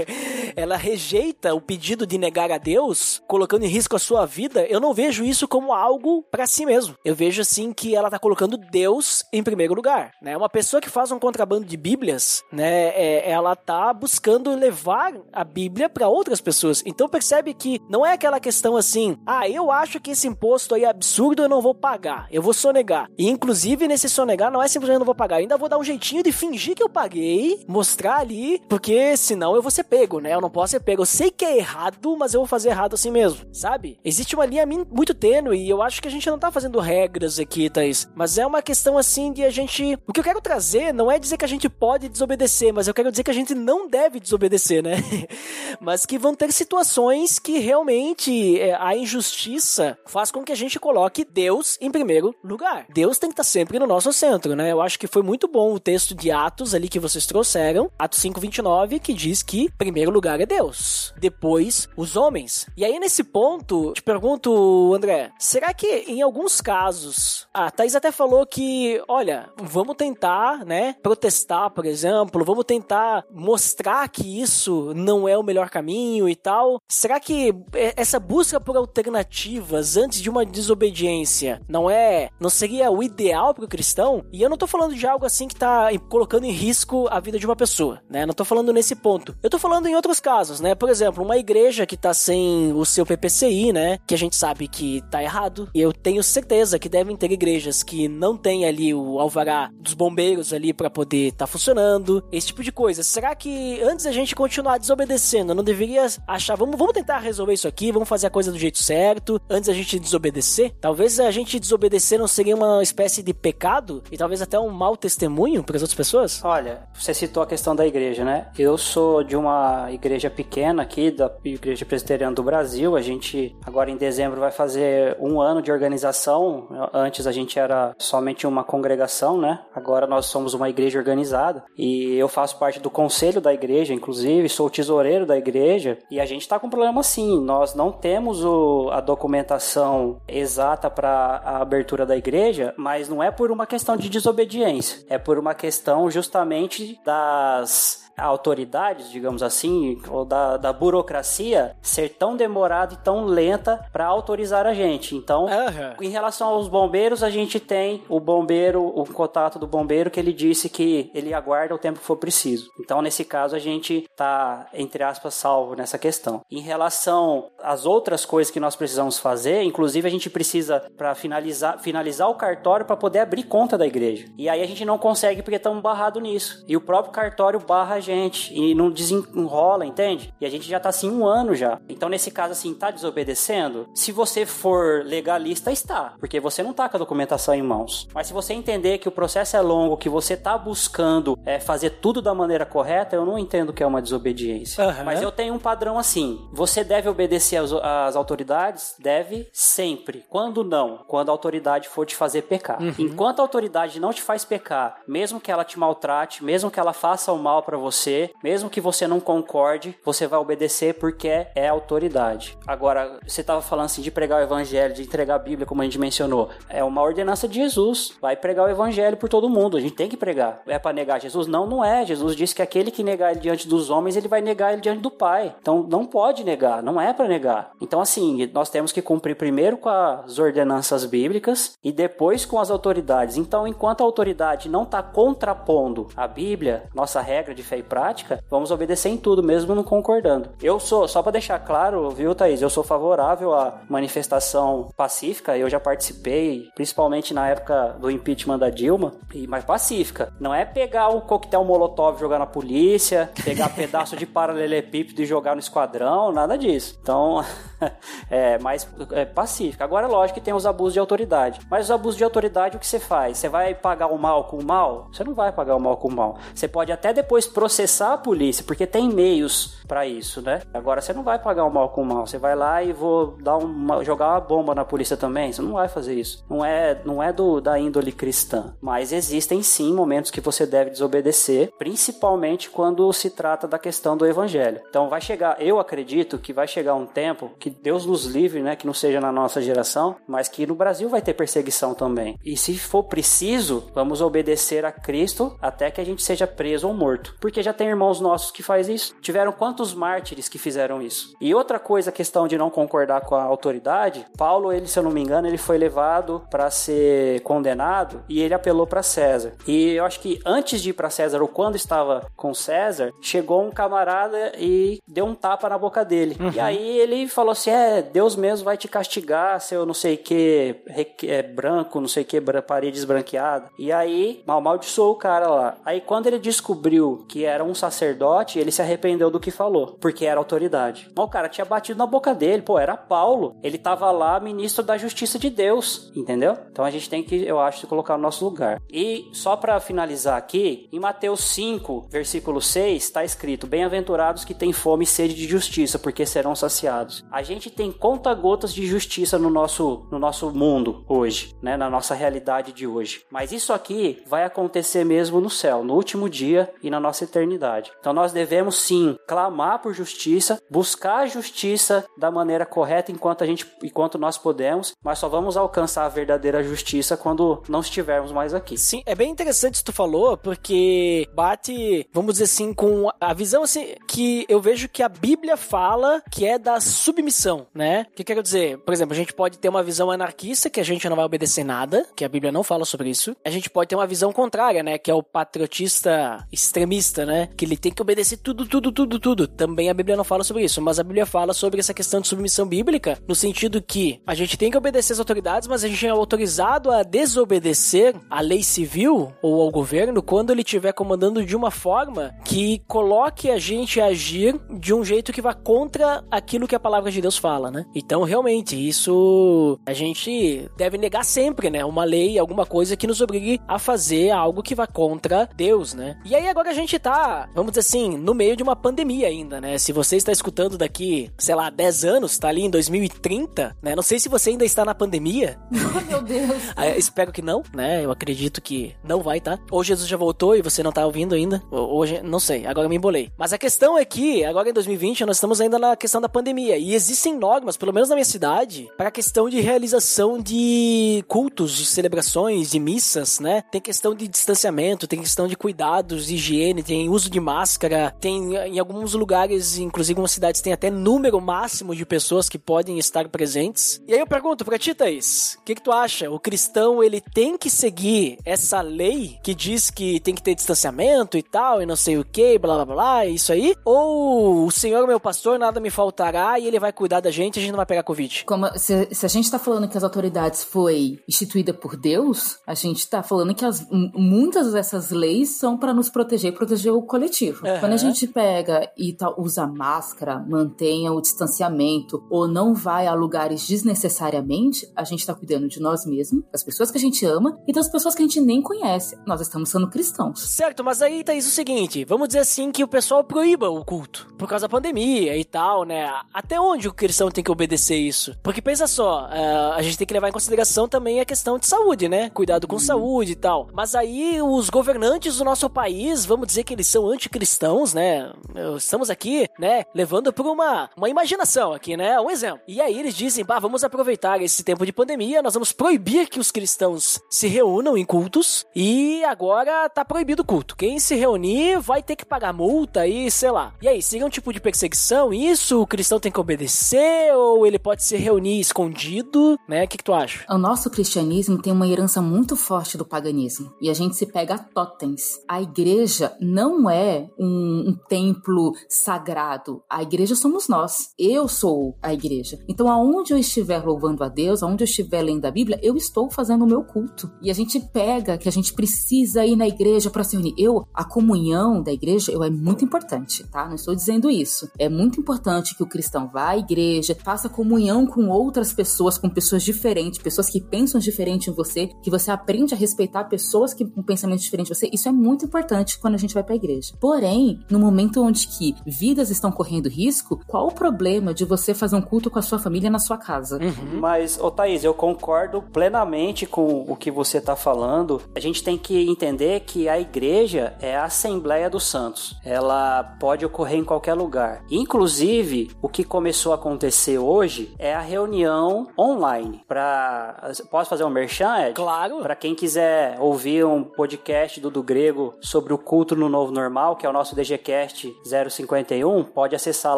<laughs> ela rejeita o pedido de negar a Deus, colocando em risco a sua vida, eu não vejo isso como algo para si mesmo. Eu vejo assim que ela tá colocando Deus em primeiro lugar, né? Uma pessoa que faz um contrabando de Bíblias, né, é, ela tá buscando levar a Bíblia para outras pessoas. Então percebe que não é aquela questão assim, ah, eu acho que esse imposto aí é absurdo, eu não vou pagar, eu vou sonegar. E inclusive nesse sonegar não é simplesmente eu não vou pagar, eu ainda vou dar um jeitinho de fingir que eu paguei, mostrar ali, porque senão eu vou ser pego, né? Eu não posso ser pego. Eu sei que é errado, mas eu vou fazer errado assim mesmo, sabe? Existe uma linha muito tênue e eu acho que a gente não tá fazendo regras aqui, Thaís, mas é uma questão assim de a gente. O que eu quero trazer não é dizer que a gente pode desobedecer, mas eu quero dizer que a gente não deve desobedecer, né? <laughs> mas que vão ter situações que realmente é, a injustiça faz com que a gente coloque Deus em primeiro lugar. Deus tem que estar sempre no nosso centro, né? Eu acho que foi muito bom o texto de Atos ali que vocês trouxeram, Atos 5:29, que diz que primeiro lugar é Deus, depois os homens. E aí nesse ponto, te pergunto, André, será que em alguns casos, a Thaís até falou que, olha, vamos tentar, né, protestar, por exemplo, vamos tentar mostrar que isso não é o melhor caminho e tal. Será que essa busca por alternativas antes de uma desobediência não é, não seria o ideal para o cristão? E eu não tô falando de algo assim que tá colocando em risco a vida de uma pessoa, né? Não tô falando nesse ponto. Eu tô falando em outros casos, né? Por exemplo, uma igreja que tá sem o seu PPCI, né? Que a gente sabe que tá errado. E eu tenho certeza que devem ter igrejas que não tem ali o alvará dos bombeiros ali para poder tá funcionando. Esse tipo de coisa. Será que antes da gente continuar desobedecendo, não deveria achar, vamos, vamos tentar resolver isso aqui, vamos fazer a coisa do jeito certo, antes da gente desobedecer? Talvez a gente desobedecer não seria uma espécie de pecado e talvez até um mau testemunho para as outras pessoas? Olha, você citou a questão da igreja, né? Eu sou de uma igreja pequena aqui, da Igreja Presbiteriana do Brasil. A gente, agora em dezembro, vai fazer um ano de organização. Antes a gente era somente uma congregação, né? Agora nós somos uma igreja organizada. E eu faço parte do conselho da igreja, inclusive, sou tesoureiro da igreja. E a gente está com um problema sim. Nós não temos o, a documentação exata para a abertura da igreja, mas não é por uma questão de desobediência. É por uma questão justamente das autoridades, digamos assim, ou da, da burocracia ser tão demorada e tão lenta para autorizar a gente. Então, uhum. em relação aos bombeiros, a gente tem o bombeiro, o contato do bombeiro que ele disse que ele aguarda o tempo que for preciso. Então, nesse caso, a gente tá, entre aspas, salvo nessa questão. Em relação às outras coisas que nós precisamos fazer, inclusive a gente precisa para finalizar, finalizar o cartório para poder abrir conta da igreja. E aí a gente não consegue porque estamos barrados nisso. E o próprio cartório barra a gente e não desenrola, entende? E a gente já tá assim um ano já. Então, nesse caso, assim, tá desobedecendo? Se você for legalista, está, porque você não tá com a documentação em mãos. Mas se você entender que o processo é longo, que você tá buscando é, fazer tudo da maneira correta, eu não entendo que é uma desobediência. Uhum. Mas eu tenho um padrão assim. Você deve obedecer às, às autoridades? Deve sempre. Quando não? Quando a autoridade for te fazer pecar. Uhum. Enquanto a autoridade não te faz pecar, mesmo que ela te maltrate, mesmo que ela faça o mal para você, mesmo que você não concorde, você vai obedecer porque é autoridade. Agora, você estava falando assim de pregar o evangelho, de entregar a Bíblia, como a gente mencionou. É uma ordenança de Jesus. Vai pregar o evangelho por todo mundo. A gente tem que pregar. É para negar Jesus? Não, não é. Jesus disse que aquele que negar ele diante dos homens, ele vai negar ele diante do Pai. Então, não pode negar, não é para negar. Então, assim, nós temos que cumprir primeiro com as ordenanças bíblicas e depois com as autoridades. Então, enquanto a autoridade não está contrapondo a Bíblia, nossa regra de fé e prática, vamos obedecer em tudo, mesmo não concordando. Eu sou, só para deixar claro, viu, Thaís, eu sou favorável à manifestação pacífica, eu já participei, principalmente na época do impeachment da Dilma, e mais pacífica. Não é pegar o coquetel molotov e jogar na polícia, pegar <laughs> pedaço de paralelepípedo e jogar no esquadrão, nada disso. Então, <laughs> é mais é, pacífica. Agora, é lógico que tem os abusos de autoridade. Mas os abusos de autoridade, o que você faz? Você vai pagar o mal com o mal? Você não vai pagar o mal com o mal. Você pode até depois processar a polícia, porque tem meios para isso, né? Agora, você não vai pagar o mal com o mal. Você vai lá e vou dar uma, jogar uma bomba na polícia também. Você não vai fazer isso. Não é, não é do, da índole cristã. Mas existem sim momentos que você deve desobedecer, principalmente quando se trata da questão do evangelho. Então vai chegar, eu acredito que vai chegar um tempo que Deus nos livre, né, que não seja na nossa geração, mas que no Brasil vai ter perseguição também. E se for preciso, vamos obedecer a Cristo até que a gente seja preso ou morto. Porque já tem irmãos nossos que faz isso. Tiveram quantos mártires que fizeram isso? E outra coisa, a questão de não concordar com a autoridade, Paulo, ele, se eu não me engano, ele foi levado para ser condenado e ele apelou para César. E eu acho que antes de ir para César ou quando estava com César, chegou um camarada e deu um tapa na boca dele. Uhum. E aí ele falou assim: "É, Deus mesmo vai te castigar, seu não sei que é branco, não sei que parede esbranqueada". E aí amaldiçoou o cara lá. Aí quando ele descobriu que era um sacerdote, ele se arrependeu do que falou, porque era autoridade. Mas o cara tinha batido na boca dele, pô, era Paulo. Ele tava lá ministro da justiça de Deus, entendeu? Então a gente tem que, eu acho, colocar no nosso lugar. E só para finalizar aqui, em Mateus 5, versículo 6, está escrito: Bem-aventurados que têm fome e sede de justiça, porque serão saciados. A gente tem conta-gotas de justiça no nosso, no nosso mundo hoje, né? na nossa realidade de hoje. Mas isso aqui vai acontecer mesmo no céu, no último dia e na nossa eternidade. Então nós devemos sim clamar por justiça, buscar a justiça da maneira correta enquanto a gente, enquanto nós podemos, mas só vamos alcançar a verdadeira justiça quando não estivermos mais aqui. Sim, é bem interessante isso que tu falou, porque bate, vamos dizer assim, com a visão assim que eu vejo que a Bíblia fala que é da submissão, né? O que quero dizer? Por exemplo, a gente pode ter uma visão anarquista que a gente não vai obedecer nada, que a Bíblia não fala sobre isso. A gente pode ter uma visão contrária, né? Que é o patriotista extremista, né? Que ele tem que obedecer tudo, tudo, tudo, tudo. Também a Bíblia não fala sobre isso, mas a Bíblia fala sobre essa questão de submissão bíblica, no sentido que a gente tem que obedecer às autoridades, mas a gente é autorizado a desobedecer à lei civil ou ao governo quando ele estiver comandando de uma forma que coloque a gente a agir de um jeito que vá contra aquilo que a palavra de Deus fala, né? Então, realmente, isso a gente deve negar sempre, né? Uma lei, alguma coisa que nos obrigue a fazer algo que vá contra Deus, né? E aí agora a gente tá, vamos dizer assim, no meio de uma pandemia ainda, né? Se você está escutando daqui, sei lá, 10 anos, tá ali em 2030, né? Não sei se você ainda está na pandemia. <laughs> Oh, meu Deus. Ah, espero que não, né? Eu acredito que não vai, tá? Ou Jesus já voltou e você não tá ouvindo ainda. Hoje, não sei, agora me embolei. Mas a questão é que, agora em 2020, nós estamos ainda na questão da pandemia. E existem normas, pelo menos na minha cidade, para a questão de realização de cultos, de celebrações, de missas, né? Tem questão de distanciamento, tem questão de cuidados, de higiene, tem uso de máscara, tem em alguns lugares, inclusive algumas tem até número máximo de pessoas que podem estar presentes. E aí eu pergunto pra ti, Thaís, o que, que tu acha? O cristão, ele tem que seguir essa lei que diz que tem que ter distanciamento e tal, e não sei o que, blá blá blá, isso aí? Ou o Senhor, meu pastor, nada me faltará e ele vai cuidar da gente e a gente não vai pegar Covid? Como, se, se a gente tá falando que as autoridades foi instituída por Deus, a gente tá falando que as, muitas dessas leis são para nos proteger proteger o, coletivo. Aham. Quando a gente pega e tá- usa máscara, mantenha o distanciamento ou não vai a lugares desnecessariamente, a gente tá cuidando de nós mesmos, das pessoas que a gente ama e das pessoas que a gente nem conhece. Nós estamos sendo cristãos. Certo, mas aí tá isso o seguinte, vamos dizer assim que o pessoal proíba o culto, por causa da pandemia e tal, né? Até onde o cristão tem que obedecer isso? Porque pensa só, eh, a gente tem que levar em consideração também a questão de saúde, né? Cuidado com saúde e tal. Mas aí os governantes do nosso país, vamos dizer que eles são anticristãos, né? Estamos aqui, né, levando por uma, uma imaginação aqui, né? Um exemplo. E aí eles dizem, bah, vamos aproveitar esse tempo de pandemia, nós vamos proibir que os cristãos se reúnam em cultos e agora tá proibido o culto. Quem se reunir vai ter que pagar multa e sei lá. E aí, seria um tipo de perseguição isso? O cristão tem que obedecer ou ele pode se reunir escondido, né? O que, que tu acha? O nosso cristianismo tem uma herança muito forte do paganismo e a gente se pega a totens. A igreja não é um, um templo sagrado. A igreja somos nós. Eu sou a igreja. Então, aonde eu estiver louvando a Deus, aonde eu estiver lendo a Bíblia, eu estou fazendo o meu culto. E a gente pega que a gente precisa ir na igreja para se unir. Eu, a comunhão da igreja, eu é muito importante, tá? Não estou dizendo isso. É muito importante que o cristão vá à igreja, faça comunhão com outras pessoas, com pessoas diferentes, pessoas que pensam diferente em você, que você aprende a respeitar pessoas que com pensamento diferente de você. Isso é muito importante quando a gente vai para a igreja. Porém, no momento onde que vidas estão correndo risco, qual o problema de você fazer um culto com a sua família na sua casa? Mas, ô Thaís, eu concordo plenamente com o que você tá falando. A gente tem que entender que a igreja é a Assembleia dos Santos. Ela pode ocorrer em qualquer lugar. Inclusive, o que começou a acontecer hoje é a reunião online. Pra... Posso fazer um merchan, Ed? Claro. Para quem quiser ouvir um podcast do Do Grego sobre o culto no novo normal, que é o nosso DGCast 051, pode acessar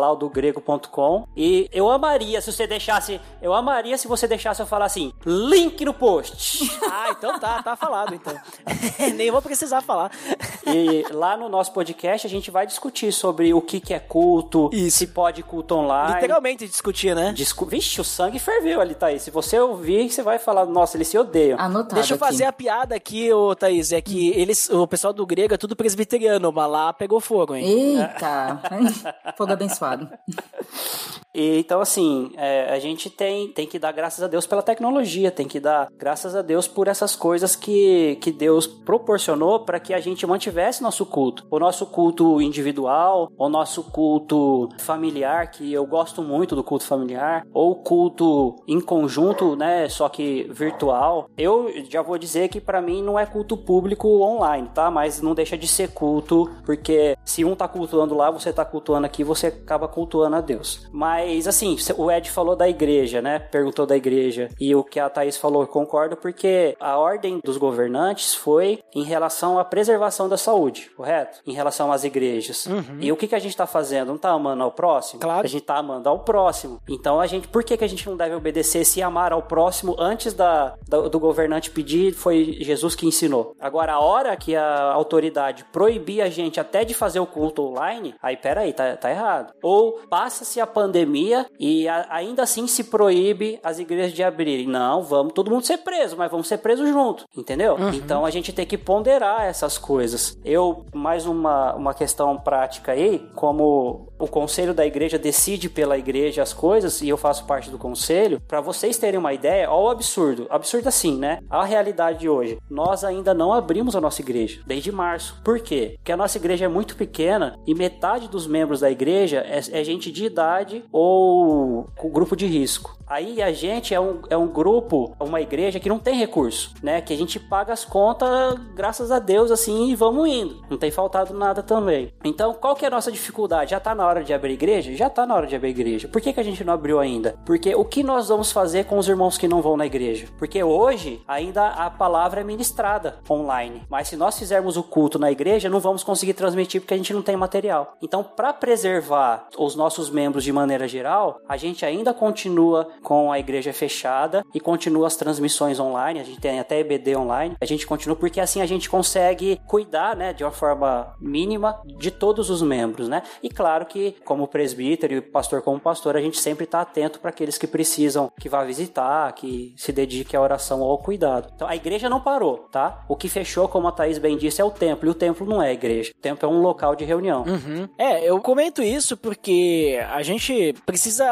lá o dogrego.com. E eu amaria se você deixasse, eu amaria se você deixasse eu falar assim, link no post. <laughs> Ah, então tá, tá falado então. <laughs> Nem vou precisar falar. E lá no nosso podcast a gente vai discutir sobre o que que é culto, Isso. se pode culto online. Literalmente discutir, né? Discu... Vixe, o sangue ferveu ali, Thaís. Se você ouvir, você vai falar, nossa, eles se odeiam. Anotado Deixa eu aqui. fazer a piada aqui, ô Thaís. É que eles, o pessoal do grego é tudo presbiteriano, mas lá pegou fogo, hein? Eita! <laughs> Fogo abençoado. fahren. <laughs> E, então, assim, é, a gente tem, tem que dar graças a Deus pela tecnologia, tem que dar graças a Deus por essas coisas que, que Deus proporcionou para que a gente mantivesse nosso culto. O nosso culto individual, o nosso culto familiar, que eu gosto muito do culto familiar, ou culto em conjunto, né, só que virtual. Eu já vou dizer que para mim não é culto público online, tá? Mas não deixa de ser culto, porque se um tá cultuando lá, você tá cultuando aqui, você acaba cultuando a Deus. Mas assim, o Ed falou da igreja, né? Perguntou da igreja. E o que a Thaís falou, eu concordo, porque a ordem dos governantes foi em relação à preservação da saúde, correto? Em relação às igrejas. E o que, que a gente tá fazendo? Não tá amando ao próximo? Claro. A gente tá amando ao próximo. Então a gente, por que, que a gente não deve obedecer se amar ao próximo antes da, da- do governante pedir? Foi Jesus que ensinou. Agora, a hora que a autoridade proibir a gente até de fazer o culto online, aí peraí, tá, tá errado. Ou passa-se a pandemia e a- ainda assim se proíbe as igrejas de abrirem. Não, vamos todo mundo ser preso, mas vamos ser presos junto, entendeu? Então a gente tem que ponderar essas coisas. Eu, mais uma, uma questão prática aí, como o conselho da igreja decide pela igreja as coisas e eu faço parte do conselho, para vocês terem uma ideia, ó o absurdo. Absurdo assim, né? A realidade de hoje. Nós ainda não abrimos a nossa igreja desde março. Por quê? Porque a nossa igreja é muito pequena e metade dos membros da igreja é, é gente de idade ou com grupo de risco. Aí a gente é um, é um grupo, uma igreja que não tem recurso, né? Que a gente paga as contas, graças a Deus, assim, e vamos indo. Não tem faltado nada também. Então, qual que é a nossa dificuldade? Já tá na hora de abrir igreja? Já tá na hora de abrir igreja. Por que, que a gente não abriu ainda? Porque o que nós vamos fazer com os irmãos que não vão na igreja? Porque hoje ainda a palavra é ministrada online. Mas se nós fizermos o culto na igreja, não vamos conseguir transmitir porque a gente não tem material. Então, para preservar os nossos membros de maneira geral, a gente ainda continua com a igreja fechada e continua as transmissões online, a gente tem até EBD online, a gente continua porque assim a gente consegue cuidar, né, de uma forma mínima de todos os membros, né? E claro que como presbítero e pastor como pastor, a gente sempre está atento para aqueles que precisam que vá visitar, que se dedique à oração ou ao cuidado. Então a igreja não parou, tá? O que fechou, como a Thaís bem disse, é o templo, e o templo não é a igreja. O templo é um local de reunião. Uhum. É, eu comento isso porque a gente precisa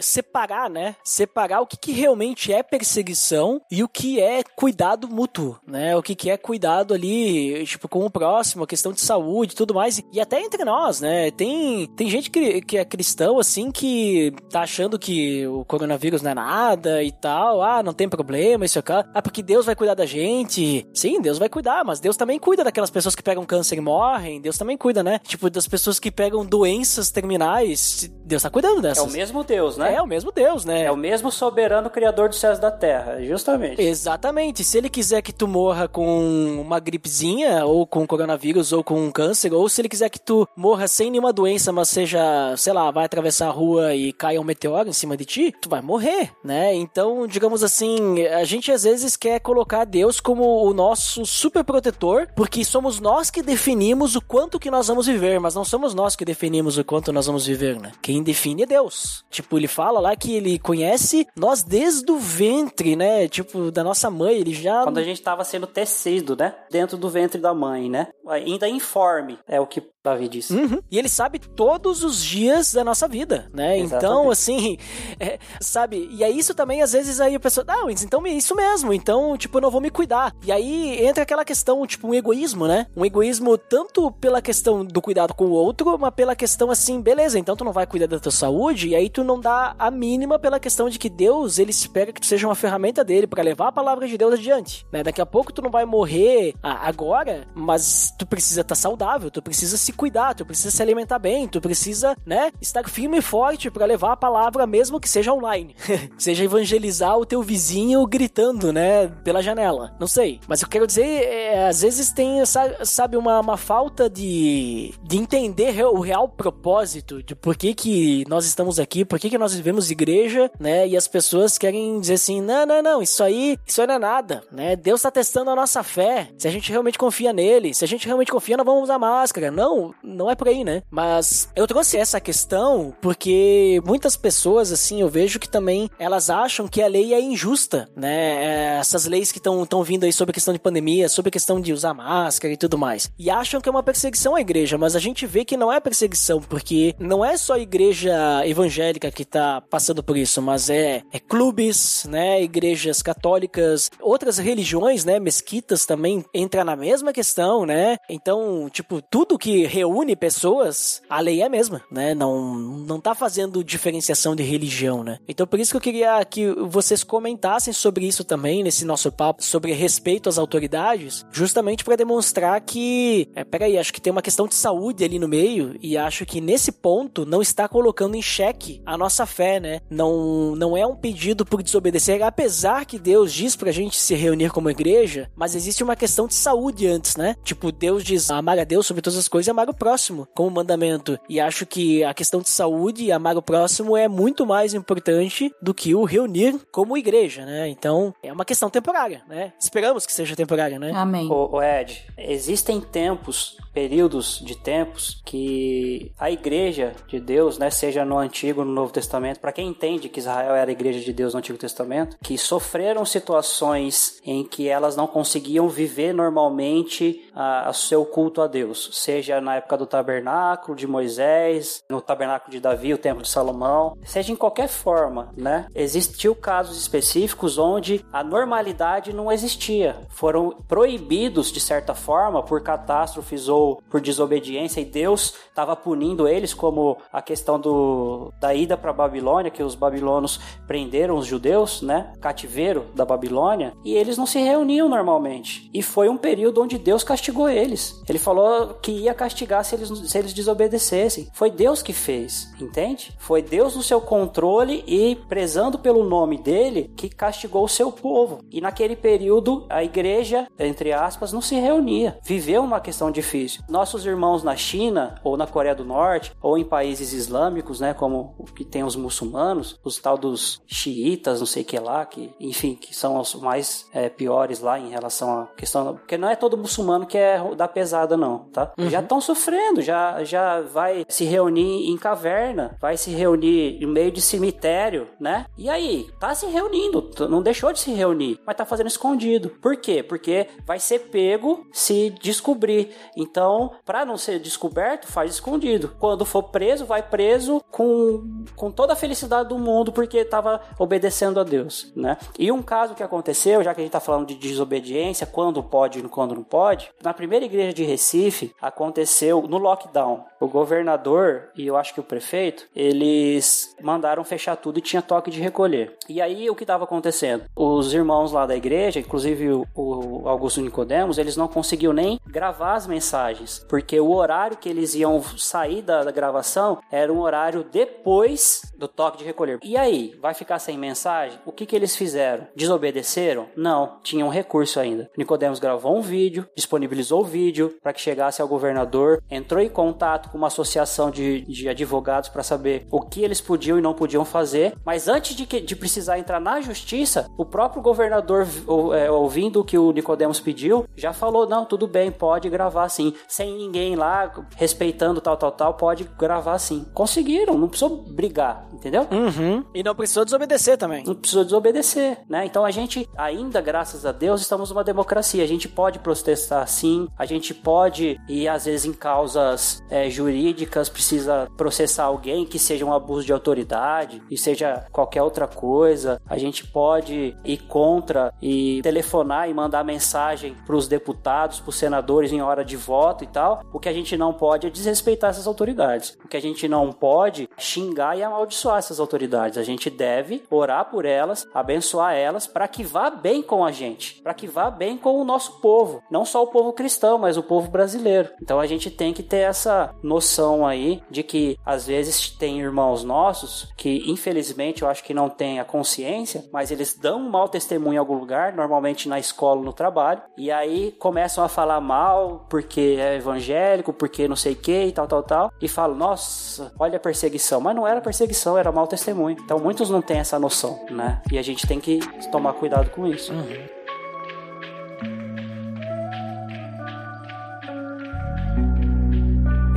separar, né? Separar o que, que realmente é perseguição e o que é cuidado mútuo, né? O que, que é cuidado ali, tipo, com o próximo, a questão de saúde e tudo mais. E até entre nós, né? Tem, tem gente que, que é cristão, assim, que tá achando que o coronavírus não é nada e tal. Ah, não tem problema, isso aqui. Ah, porque Deus vai cuidar da gente. Sim, Deus vai cuidar, mas Deus também cuida daquelas pessoas que pegam câncer e morrem. Deus também cuida, né? Tipo, das pessoas que pegam doenças terminais. Deus tá cuidando dessas. É o mesmo Deus, né? É o mesmo Deus, né? É o mesmo soberano criador dos céus da terra, justamente. Exatamente. Se ele quiser que tu morra com uma gripezinha, ou com coronavírus, ou com um câncer, ou se ele quiser que tu morra sem nenhuma doença, mas seja, sei lá, vai atravessar a rua e caia um meteoro em cima de ti, tu vai morrer, né? Então, digamos assim, a gente às vezes quer colocar Deus como o nosso super protetor, porque somos nós que definimos o quanto que nós vamos viver, mas não somos nós que definimos o quanto nós vamos viver, né? Quem define é Deus. Tipo, ele fala lá que ele conhece nós desde o ventre, né? Tipo, da nossa mãe, ele já. Quando a gente estava sendo tecido, né? Dentro do ventre da mãe, né? Ainda informe, é o que Davi disse. Uhum. E ele sabe todos os dias da nossa vida, né? Exatamente. Então, assim, <laughs> é, sabe? E é isso também, às vezes, aí a pessoa, ah, mas então é isso mesmo, então, tipo, eu não vou me cuidar. E aí entra aquela questão, tipo, um egoísmo, né? Um egoísmo tanto pela questão do cuidado com o outro, mas pela questão assim, beleza, então tu não vai cuidar da tua saúde, e aí tu não dá a mínima pela questão de que Deus, ele espera que tu seja uma ferramenta dele para levar a palavra de Deus adiante, né? Daqui a pouco tu não vai morrer ah, agora, mas tu precisa estar tá saudável, tu precisa se cuidar, tu precisa se alimentar bem, tu precisa, né, estar firme e forte para levar a palavra mesmo que seja online. <laughs> seja evangelizar o teu vizinho gritando, né, pela janela. Não sei, mas eu quero dizer, é, às vezes tem, sabe, uma, uma falta de, de entender o real propósito de por que que nós estamos aqui, por que que nós vivemos igreja, né, e as pessoas querem dizer assim, não, não, não, isso aí, isso aí não é nada, né, Deus está testando a nossa fé, se a gente realmente confia nele, se a gente realmente confia, não vamos usar máscara. Não, não é por aí, né? Mas eu trouxe essa questão porque muitas pessoas, assim, eu vejo que também elas acham que a lei é injusta, né? É, essas leis que estão vindo aí sobre a questão de pandemia, sobre a questão de usar máscara e tudo mais. E acham que é uma perseguição à igreja, mas a gente vê que não é perseguição, porque não é só a igreja evangélica que tá passando por isso, mas é, é clubes, né? Igrejas católicas, outras religiões, né? Mesquitas também entra na mesma questão, né? Então, tipo, tudo que reúne pessoas, a lei é a mesma, né? Não, não tá fazendo diferenciação de religião, né? Então, por isso que eu queria que vocês comentassem sobre isso também, nesse nosso papo, sobre respeito às autoridades, justamente para demonstrar que, é, peraí, acho que tem uma questão de saúde ali no meio, e acho que nesse ponto não está colocando em xeque a nossa fé, né? Não, não é um pedido por desobedecer, apesar que Deus diz pra gente se reunir como igreja, mas existe uma questão de saúde antes, né? Tipo, Deus diz amar a Deus sobre todas as coisas amar o próximo como mandamento. E acho que a questão de saúde e amar o próximo é muito mais importante do que o reunir como igreja, né? Então, é uma questão temporária, né? Esperamos que seja temporária, né? Amém. O, o Ed, existem tempos, períodos de tempos que a igreja de Deus, né, seja no Antigo no Novo Testamento, para quem entende que Israel era a igreja de Deus no Antigo Testamento, que sofreram situações em que elas não conseguiam viver normalmente a, a seu culto a Deus, seja na época do tabernáculo de Moisés, no tabernáculo de Davi, o templo de Salomão, seja em qualquer forma, né? Existiu casos específicos onde a normalidade não existia, foram proibidos de certa forma por catástrofes ou por desobediência e Deus estava punindo eles, como a questão do, da ida para Babilônia, que os babilônios prenderam os judeus, né? Cativeiro da Babilônia, e eles não se reuniam normalmente. E foi um período onde Deus castigou eles. Ele falou que ia castigar se eles, se eles desobedecessem. Foi Deus que fez, entende? Foi Deus no seu controle e prezando pelo nome dele que castigou o seu povo. E naquele período a igreja, entre aspas, não se reunia. Viveu uma questão difícil. Difícil. Nossos irmãos na China, ou na Coreia do Norte, ou em países islâmicos, né, como o que tem os muçulmanos, os tal dos xiitas, não sei o que lá, que, enfim, que são os mais é, piores lá em relação à questão. Porque não é todo muçulmano que é da pesada, não, tá? Já estão sofrendo, já, já vai se reunir em caverna, vai se reunir em meio de cemitério, né? E aí, tá se reunindo, não deixou de se reunir, mas tá fazendo escondido. Por quê? Porque vai ser pego se descobrir. Então, pra não ser descoberto, faz escondido. Quando for preso, vai preso com, com toda a felicidade do mundo, porque tava obedecendo a Deus, né? E um caso que aconteceu, já que a gente tá falando de desobediência, quando pode e quando não pode, na primeira igreja de Recife, aconteceu no lockdown. O governador e eu acho que o prefeito, eles mandaram fechar tudo e tinha toque de recolher. E aí o que estava acontecendo? Os irmãos lá da igreja, inclusive o, o Augusto Nicodemos, eles não conseguiam nem gravar as mensagens, porque o horário que eles iam sair da, da gravação era um horário depois do toque de recolher. E aí, vai ficar sem mensagem? O que que eles fizeram? Desobedeceram? Não, tinham um recurso ainda. Nicodemos gravou um vídeo, disponibilizou o vídeo para que chegasse ao governador, entrou em contato com uma associação de, de advogados para saber o que eles podiam e não podiam fazer, mas antes de, que, de precisar entrar na justiça, o próprio governador, é, ouvindo o que o Nicodemos pediu, já falou: não, tudo bem, pode gravar sim, sem ninguém lá respeitando tal, tal, tal, pode gravar sim. Conseguiram, não precisou brigar, entendeu? Uhum. E não precisou desobedecer também. não precisou desobedecer, né? Então a gente ainda, graças a Deus, estamos numa democracia. A gente pode protestar sim, a gente pode e às vezes em causas é, jurídicas precisa processar alguém que seja um abuso de autoridade e seja qualquer outra coisa. A gente pode ir contra e telefonar e mandar mensagem para os deputados, para os senadores em hora de voto e tal. O que a gente não pode é desrespeitar essas autoridades. O que a gente não pode xingar e amaldiçoar essas autoridades. A gente deve orar por elas, abençoar elas para que vá bem com a gente, para que vá bem com o nosso povo, não só o povo cristão, mas o povo brasileiro. Então a gente tem que ter essa noção aí de que às vezes tem irmãos nossos que infelizmente eu acho que não têm a consciência, mas eles dão um mau testemunho em algum lugar, normalmente na escola no trabalho, e aí começam a falar mal porque é evangélico, porque não sei o que e tal, tal, tal, e falam, nossa, olha a perseguição. Mas não era perseguição, era mau testemunho. Então muitos não têm essa noção, né? E a gente tem que tomar cuidado com isso.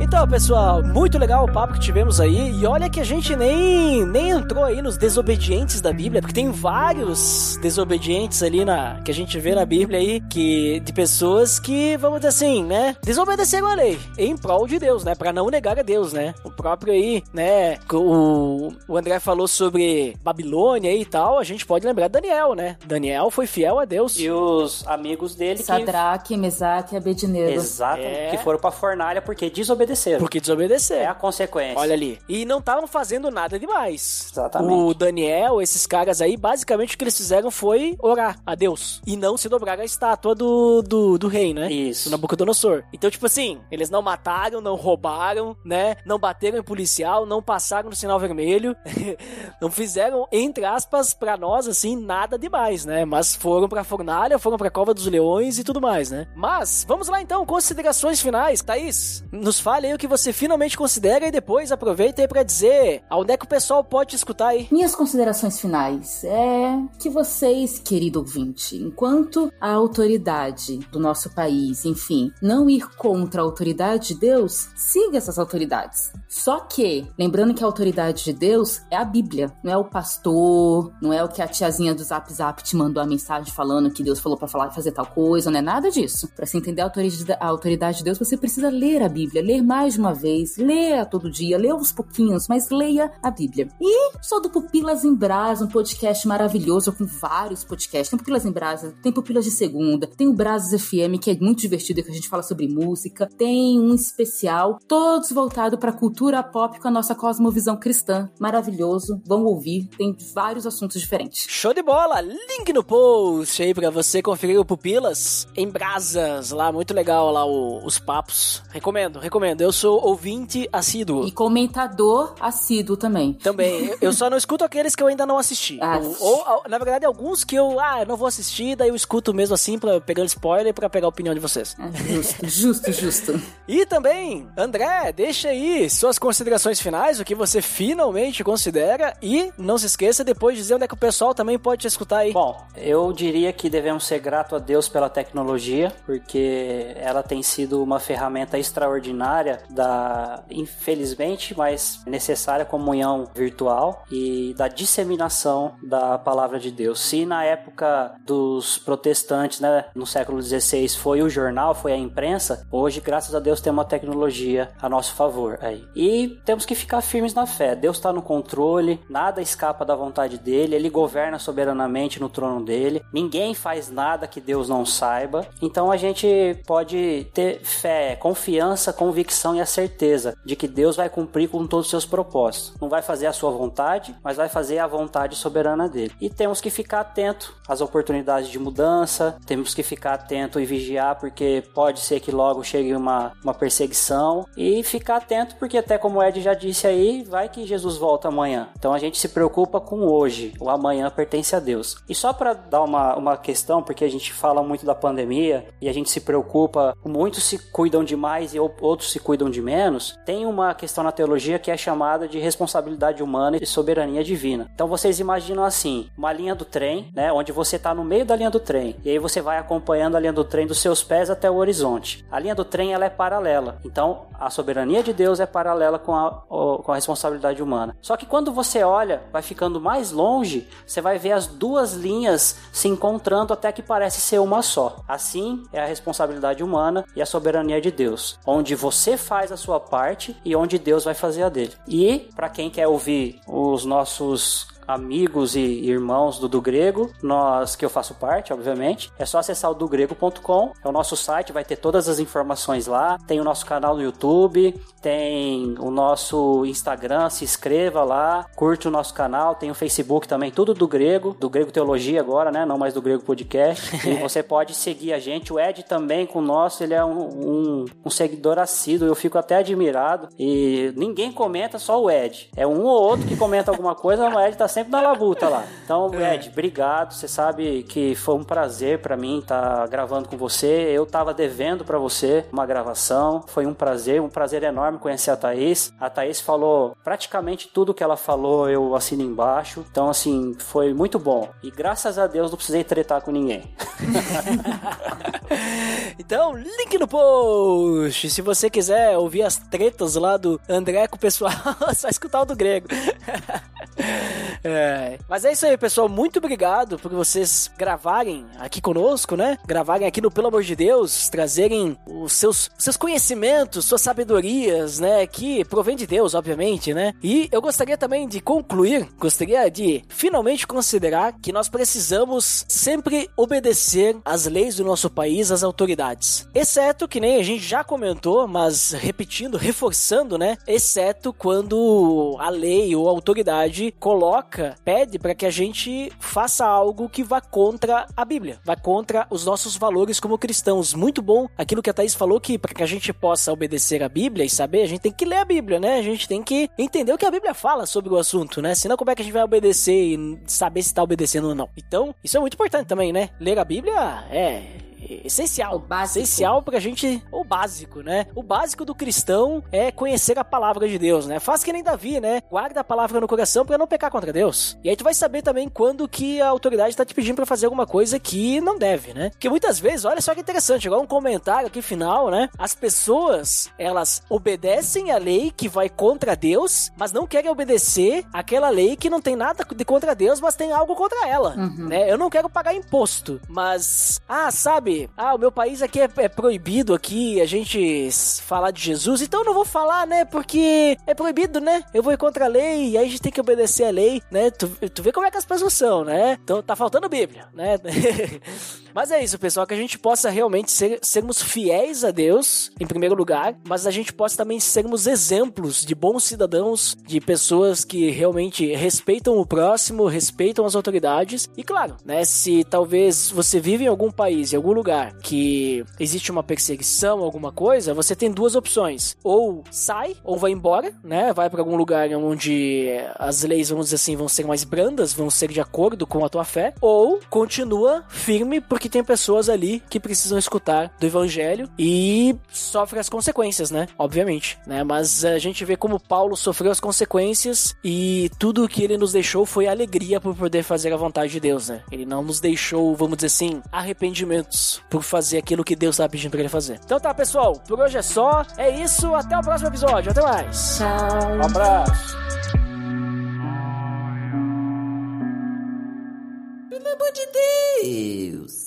Então, pessoal, muito legal o papo que tivemos aí. E olha que a gente nem, nem entrou aí nos desobedientes da Bíblia, porque tem vários desobedientes ali na que a gente vê na Bíblia aí, que de pessoas que, vamos dizer assim, né, desobedeceram a lei em prol de Deus, né, para não negar a Deus, né? O próprio aí, né, o, o André falou sobre Babilônia e tal, a gente pode lembrar Daniel, né? Daniel foi fiel a Deus. E os amigos dele que Sadraque, Mesaque e Abednego. Exatamente, É. que foram pra fornalha porque desobedeceram. Porque desobedeceram. É a consequência. Olha ali. E não estavam fazendo nada demais. Exatamente. O Daniel, esses caras aí, basicamente o que eles fizeram foi orar a Deus. E não se dobrar a estátua do, do, do rei, né? Isso. Do Nabucodonosor. Então, tipo assim, eles não mataram, não roubaram, né? Não bateram em policial, não passaram no sinal vermelho. <laughs> não fizeram, entre aspas, pra nós, assim, nada demais, né? Mas foram pra fornalha, foram pra cova dos leões e tudo mais, né? Mas, vamos lá então, considerações finais. Thaís, nos fale aí o que você finalmente considera e depois aproveita aí pra dizer aonde é que o pessoal pode te escutar aí. Minhas considerações finais é que vocês, querido ouvinte, enquanto a autoridade do nosso país, enfim, não ir contra a autoridade de Deus, siga essas autoridades. Só que, lembrando que a autoridade de Deus é a Bíblia, não é o pastor, não é o que a tiazinha do Zap Zap te mandou a mensagem falando que Deus falou pra falar fazer tal coisa, não é nada disso. Pra se entender a autoridade de Deus, você precisa ler a Bíblia, ler mais de uma vez, leia todo dia, leia aos pouquinhos, mas leia a Bíblia. E sou do Pupilas em Brasa, um podcast maravilhoso com vários podcasts. Tem Pupilas em Brasa, tem Pupilas de Segunda, tem o Brasas FM, que é muito divertido, que a gente fala sobre música, tem um especial, todos voltados pra cultura pop com a nossa cosmovisão cristã. Maravilhoso, vão ouvir, tem vários assuntos diferentes. Show de bola! Link no post aí pra você conferir o Pupilas em Brasas, lá, muito legal lá o- os papos. Recomendo, recomendo. Eu sou ouvinte assíduo. E comentador assíduo também. Também. Eu- só não escuto aqueles que eu ainda não assisti. Ah. Ou, ou, na verdade, alguns que eu, ah, eu não vou assistir, daí eu escuto mesmo assim, pra, pegando spoiler, pra pegar a opinião de vocês. É, justo, justo, justo. <laughs> E também, André, deixa aí suas considerações finais, o que você finalmente considera. E não se esqueça depois de dizer onde é que o pessoal também pode te escutar aí. Bom, eu diria que devemos ser grato a Deus pela tecnologia, porque ela tem sido uma ferramenta extraordinária da, infelizmente, mas necessária comunhão virtual e da disseminação da palavra de Deus. Se na época dos protestantes, né, no século XVI, foi o jornal, foi a imprensa, hoje, graças a Deus, tem uma tecnologia a nosso favor aí. E temos que ficar firmes na fé. Deus está no controle, nada escapa da vontade dele, ele governa soberanamente no trono dele, ninguém faz nada que Deus não saiba. Então a gente pode ter fé, confiança, convicção e a certeza de que Deus vai cumprir com todos os seus propósitos. Não vai fazer a sua vontade, mas vai fazer a vontade soberana dele. E temos que ficar atento às oportunidades de mudança, temos que ficar atento e vigiar, porque pode ser que logo chegue uma, uma perseguição, e ficar atento, porque até como o Ed já disse aí, vai que Jesus volta amanhã. Então a gente se preocupa com hoje, o amanhã pertence a Deus. E só para dar uma, uma questão, porque a gente fala muito da pandemia e a gente se preocupa, muitos se cuidam demais e ou- outros se cuidam de menos, tem uma questão na teologia que é chamada de responsabilidade humana e soberania divina. Então vocês imaginam assim, uma linha do trem, né, onde você está no meio da linha do trem, e aí você vai acompanhando a linha do trem dos seus pés até o horizonte. A linha do trem ela é paralela. Então a soberania de Deus é paralela com a, com a responsabilidade humana. Só que quando você olha, vai ficando mais longe, você vai ver as duas linhas se encontrando até que parece ser uma só. Assim é a responsabilidade humana e a soberania de Deus, onde você faz a sua parte e onde Deus vai fazer a dele. E para quem quer ouvir os nossos amigos e irmãos do do grego, nós que eu faço parte, obviamente, é só acessar o dogrego.com, é o nosso site, vai ter todas as informações lá, tem o nosso canal no YouTube, tem o nosso Instagram, se inscreva lá, curte o nosso canal, tem o Facebook também, tudo do grego, do grego teologia agora, né, não mais do grego podcast, <laughs> e você pode seguir a gente, o Ed também com o nosso, ele é um, um, um seguidor assíduo, eu fico até admirado, e ninguém comenta, só o Ed, é um ou outro que comenta alguma coisa, mas o Ed tá sempre na labuta lá. Então, Ed, obrigado. Você sabe que foi um prazer pra mim estar gravando com você. Eu tava devendo pra você uma gravação. Foi um prazer, um prazer enorme conhecer a Thaís. A Thaís falou praticamente tudo que ela falou, eu assino embaixo. Então, assim, foi muito bom. E graças a Deus não precisei tretar com ninguém. <laughs> Então, link no post. Se você quiser ouvir as tretas lá do André com o pessoal, <laughs> é só escutar o do grego. É, Mas é isso aí, pessoal. Muito obrigado por vocês gravarem aqui conosco, né? Gravarem aqui no Pelo Amor de Deus, trazerem os seus, seus conhecimentos, suas sabedorias, né? Que provém de Deus, obviamente, né? E eu gostaria também de concluir, gostaria de finalmente considerar que nós precisamos sempre obedecer às leis do nosso país, às autoridades. Exceto, que nem a gente já comentou, mas repetindo, reforçando, né? Exceto quando a lei ou a autoridade coloca, pede para que a gente faça algo que vá contra a Bíblia, vá contra os nossos valores como cristãos. Muito bom aquilo que a Thaís falou que para que a gente possa obedecer a Bíblia e saber, a gente tem que ler a Bíblia, né? A gente tem que entender o que a Bíblia fala sobre o assunto, né? Senão como é que a gente vai obedecer e saber se está obedecendo ou não? Então, isso é muito importante também, né? Ler a Bíblia é essencial. O básico. Essencial pra gente, o básico, né? O básico do cristão é conhecer a palavra de Deus, né? Faz que nem Davi, né? Guarda a palavra no coração pra não pecar contra Deus. E aí tu vai saber também quando que a autoridade tá te pedindo pra fazer alguma coisa que não deve, né? Porque muitas vezes, olha só que interessante, igual um comentário aqui final, né? As pessoas, elas obedecem a lei que vai contra Deus, mas não querem obedecer aquela lei que não tem nada de contra Deus, mas tem algo contra ela, né? Eu não quero pagar imposto, mas ah, sabe? Ah, o meu país aqui é, é proibido aqui a gente falar de Jesus, então eu não vou falar, né? Porque é proibido, né? Eu vou ir contra a lei e aí a gente tem que obedecer a lei, né? Tu, tu vê como é que as pessoas são, né? Então tá faltando Bíblia, né? <laughs> Mas é isso, pessoal, que a gente possa realmente ser, sermos fiéis a Deus, em primeiro lugar, mas a gente possa também sermos exemplos de bons cidadãos, de pessoas que realmente respeitam o próximo, respeitam as autoridades. E claro, né, se talvez você vive em algum país, em algum lugar que existe uma perseguição, alguma coisa, você tem duas opções. Ou sai, ou vai embora, né? Vai para algum lugar onde as leis, vamos dizer assim, vão ser mais brandas, vão ser de acordo com a tua fé, ou continua firme porque tem pessoas ali que precisam escutar do evangelho e sofre as consequências, né? Obviamente, né? Mas a gente vê como Paulo sofreu as consequências e tudo o que ele nos deixou foi alegria por poder fazer a vontade de Deus, né? Ele não nos deixou, vamos dizer assim, arrependimentos por fazer aquilo que Deus estava pedindo para ele fazer. Então tá, pessoal, por hoje é só. É isso, até o próximo episódio. Até mais. Tchau. Um abraço. Pelo amor de Deus.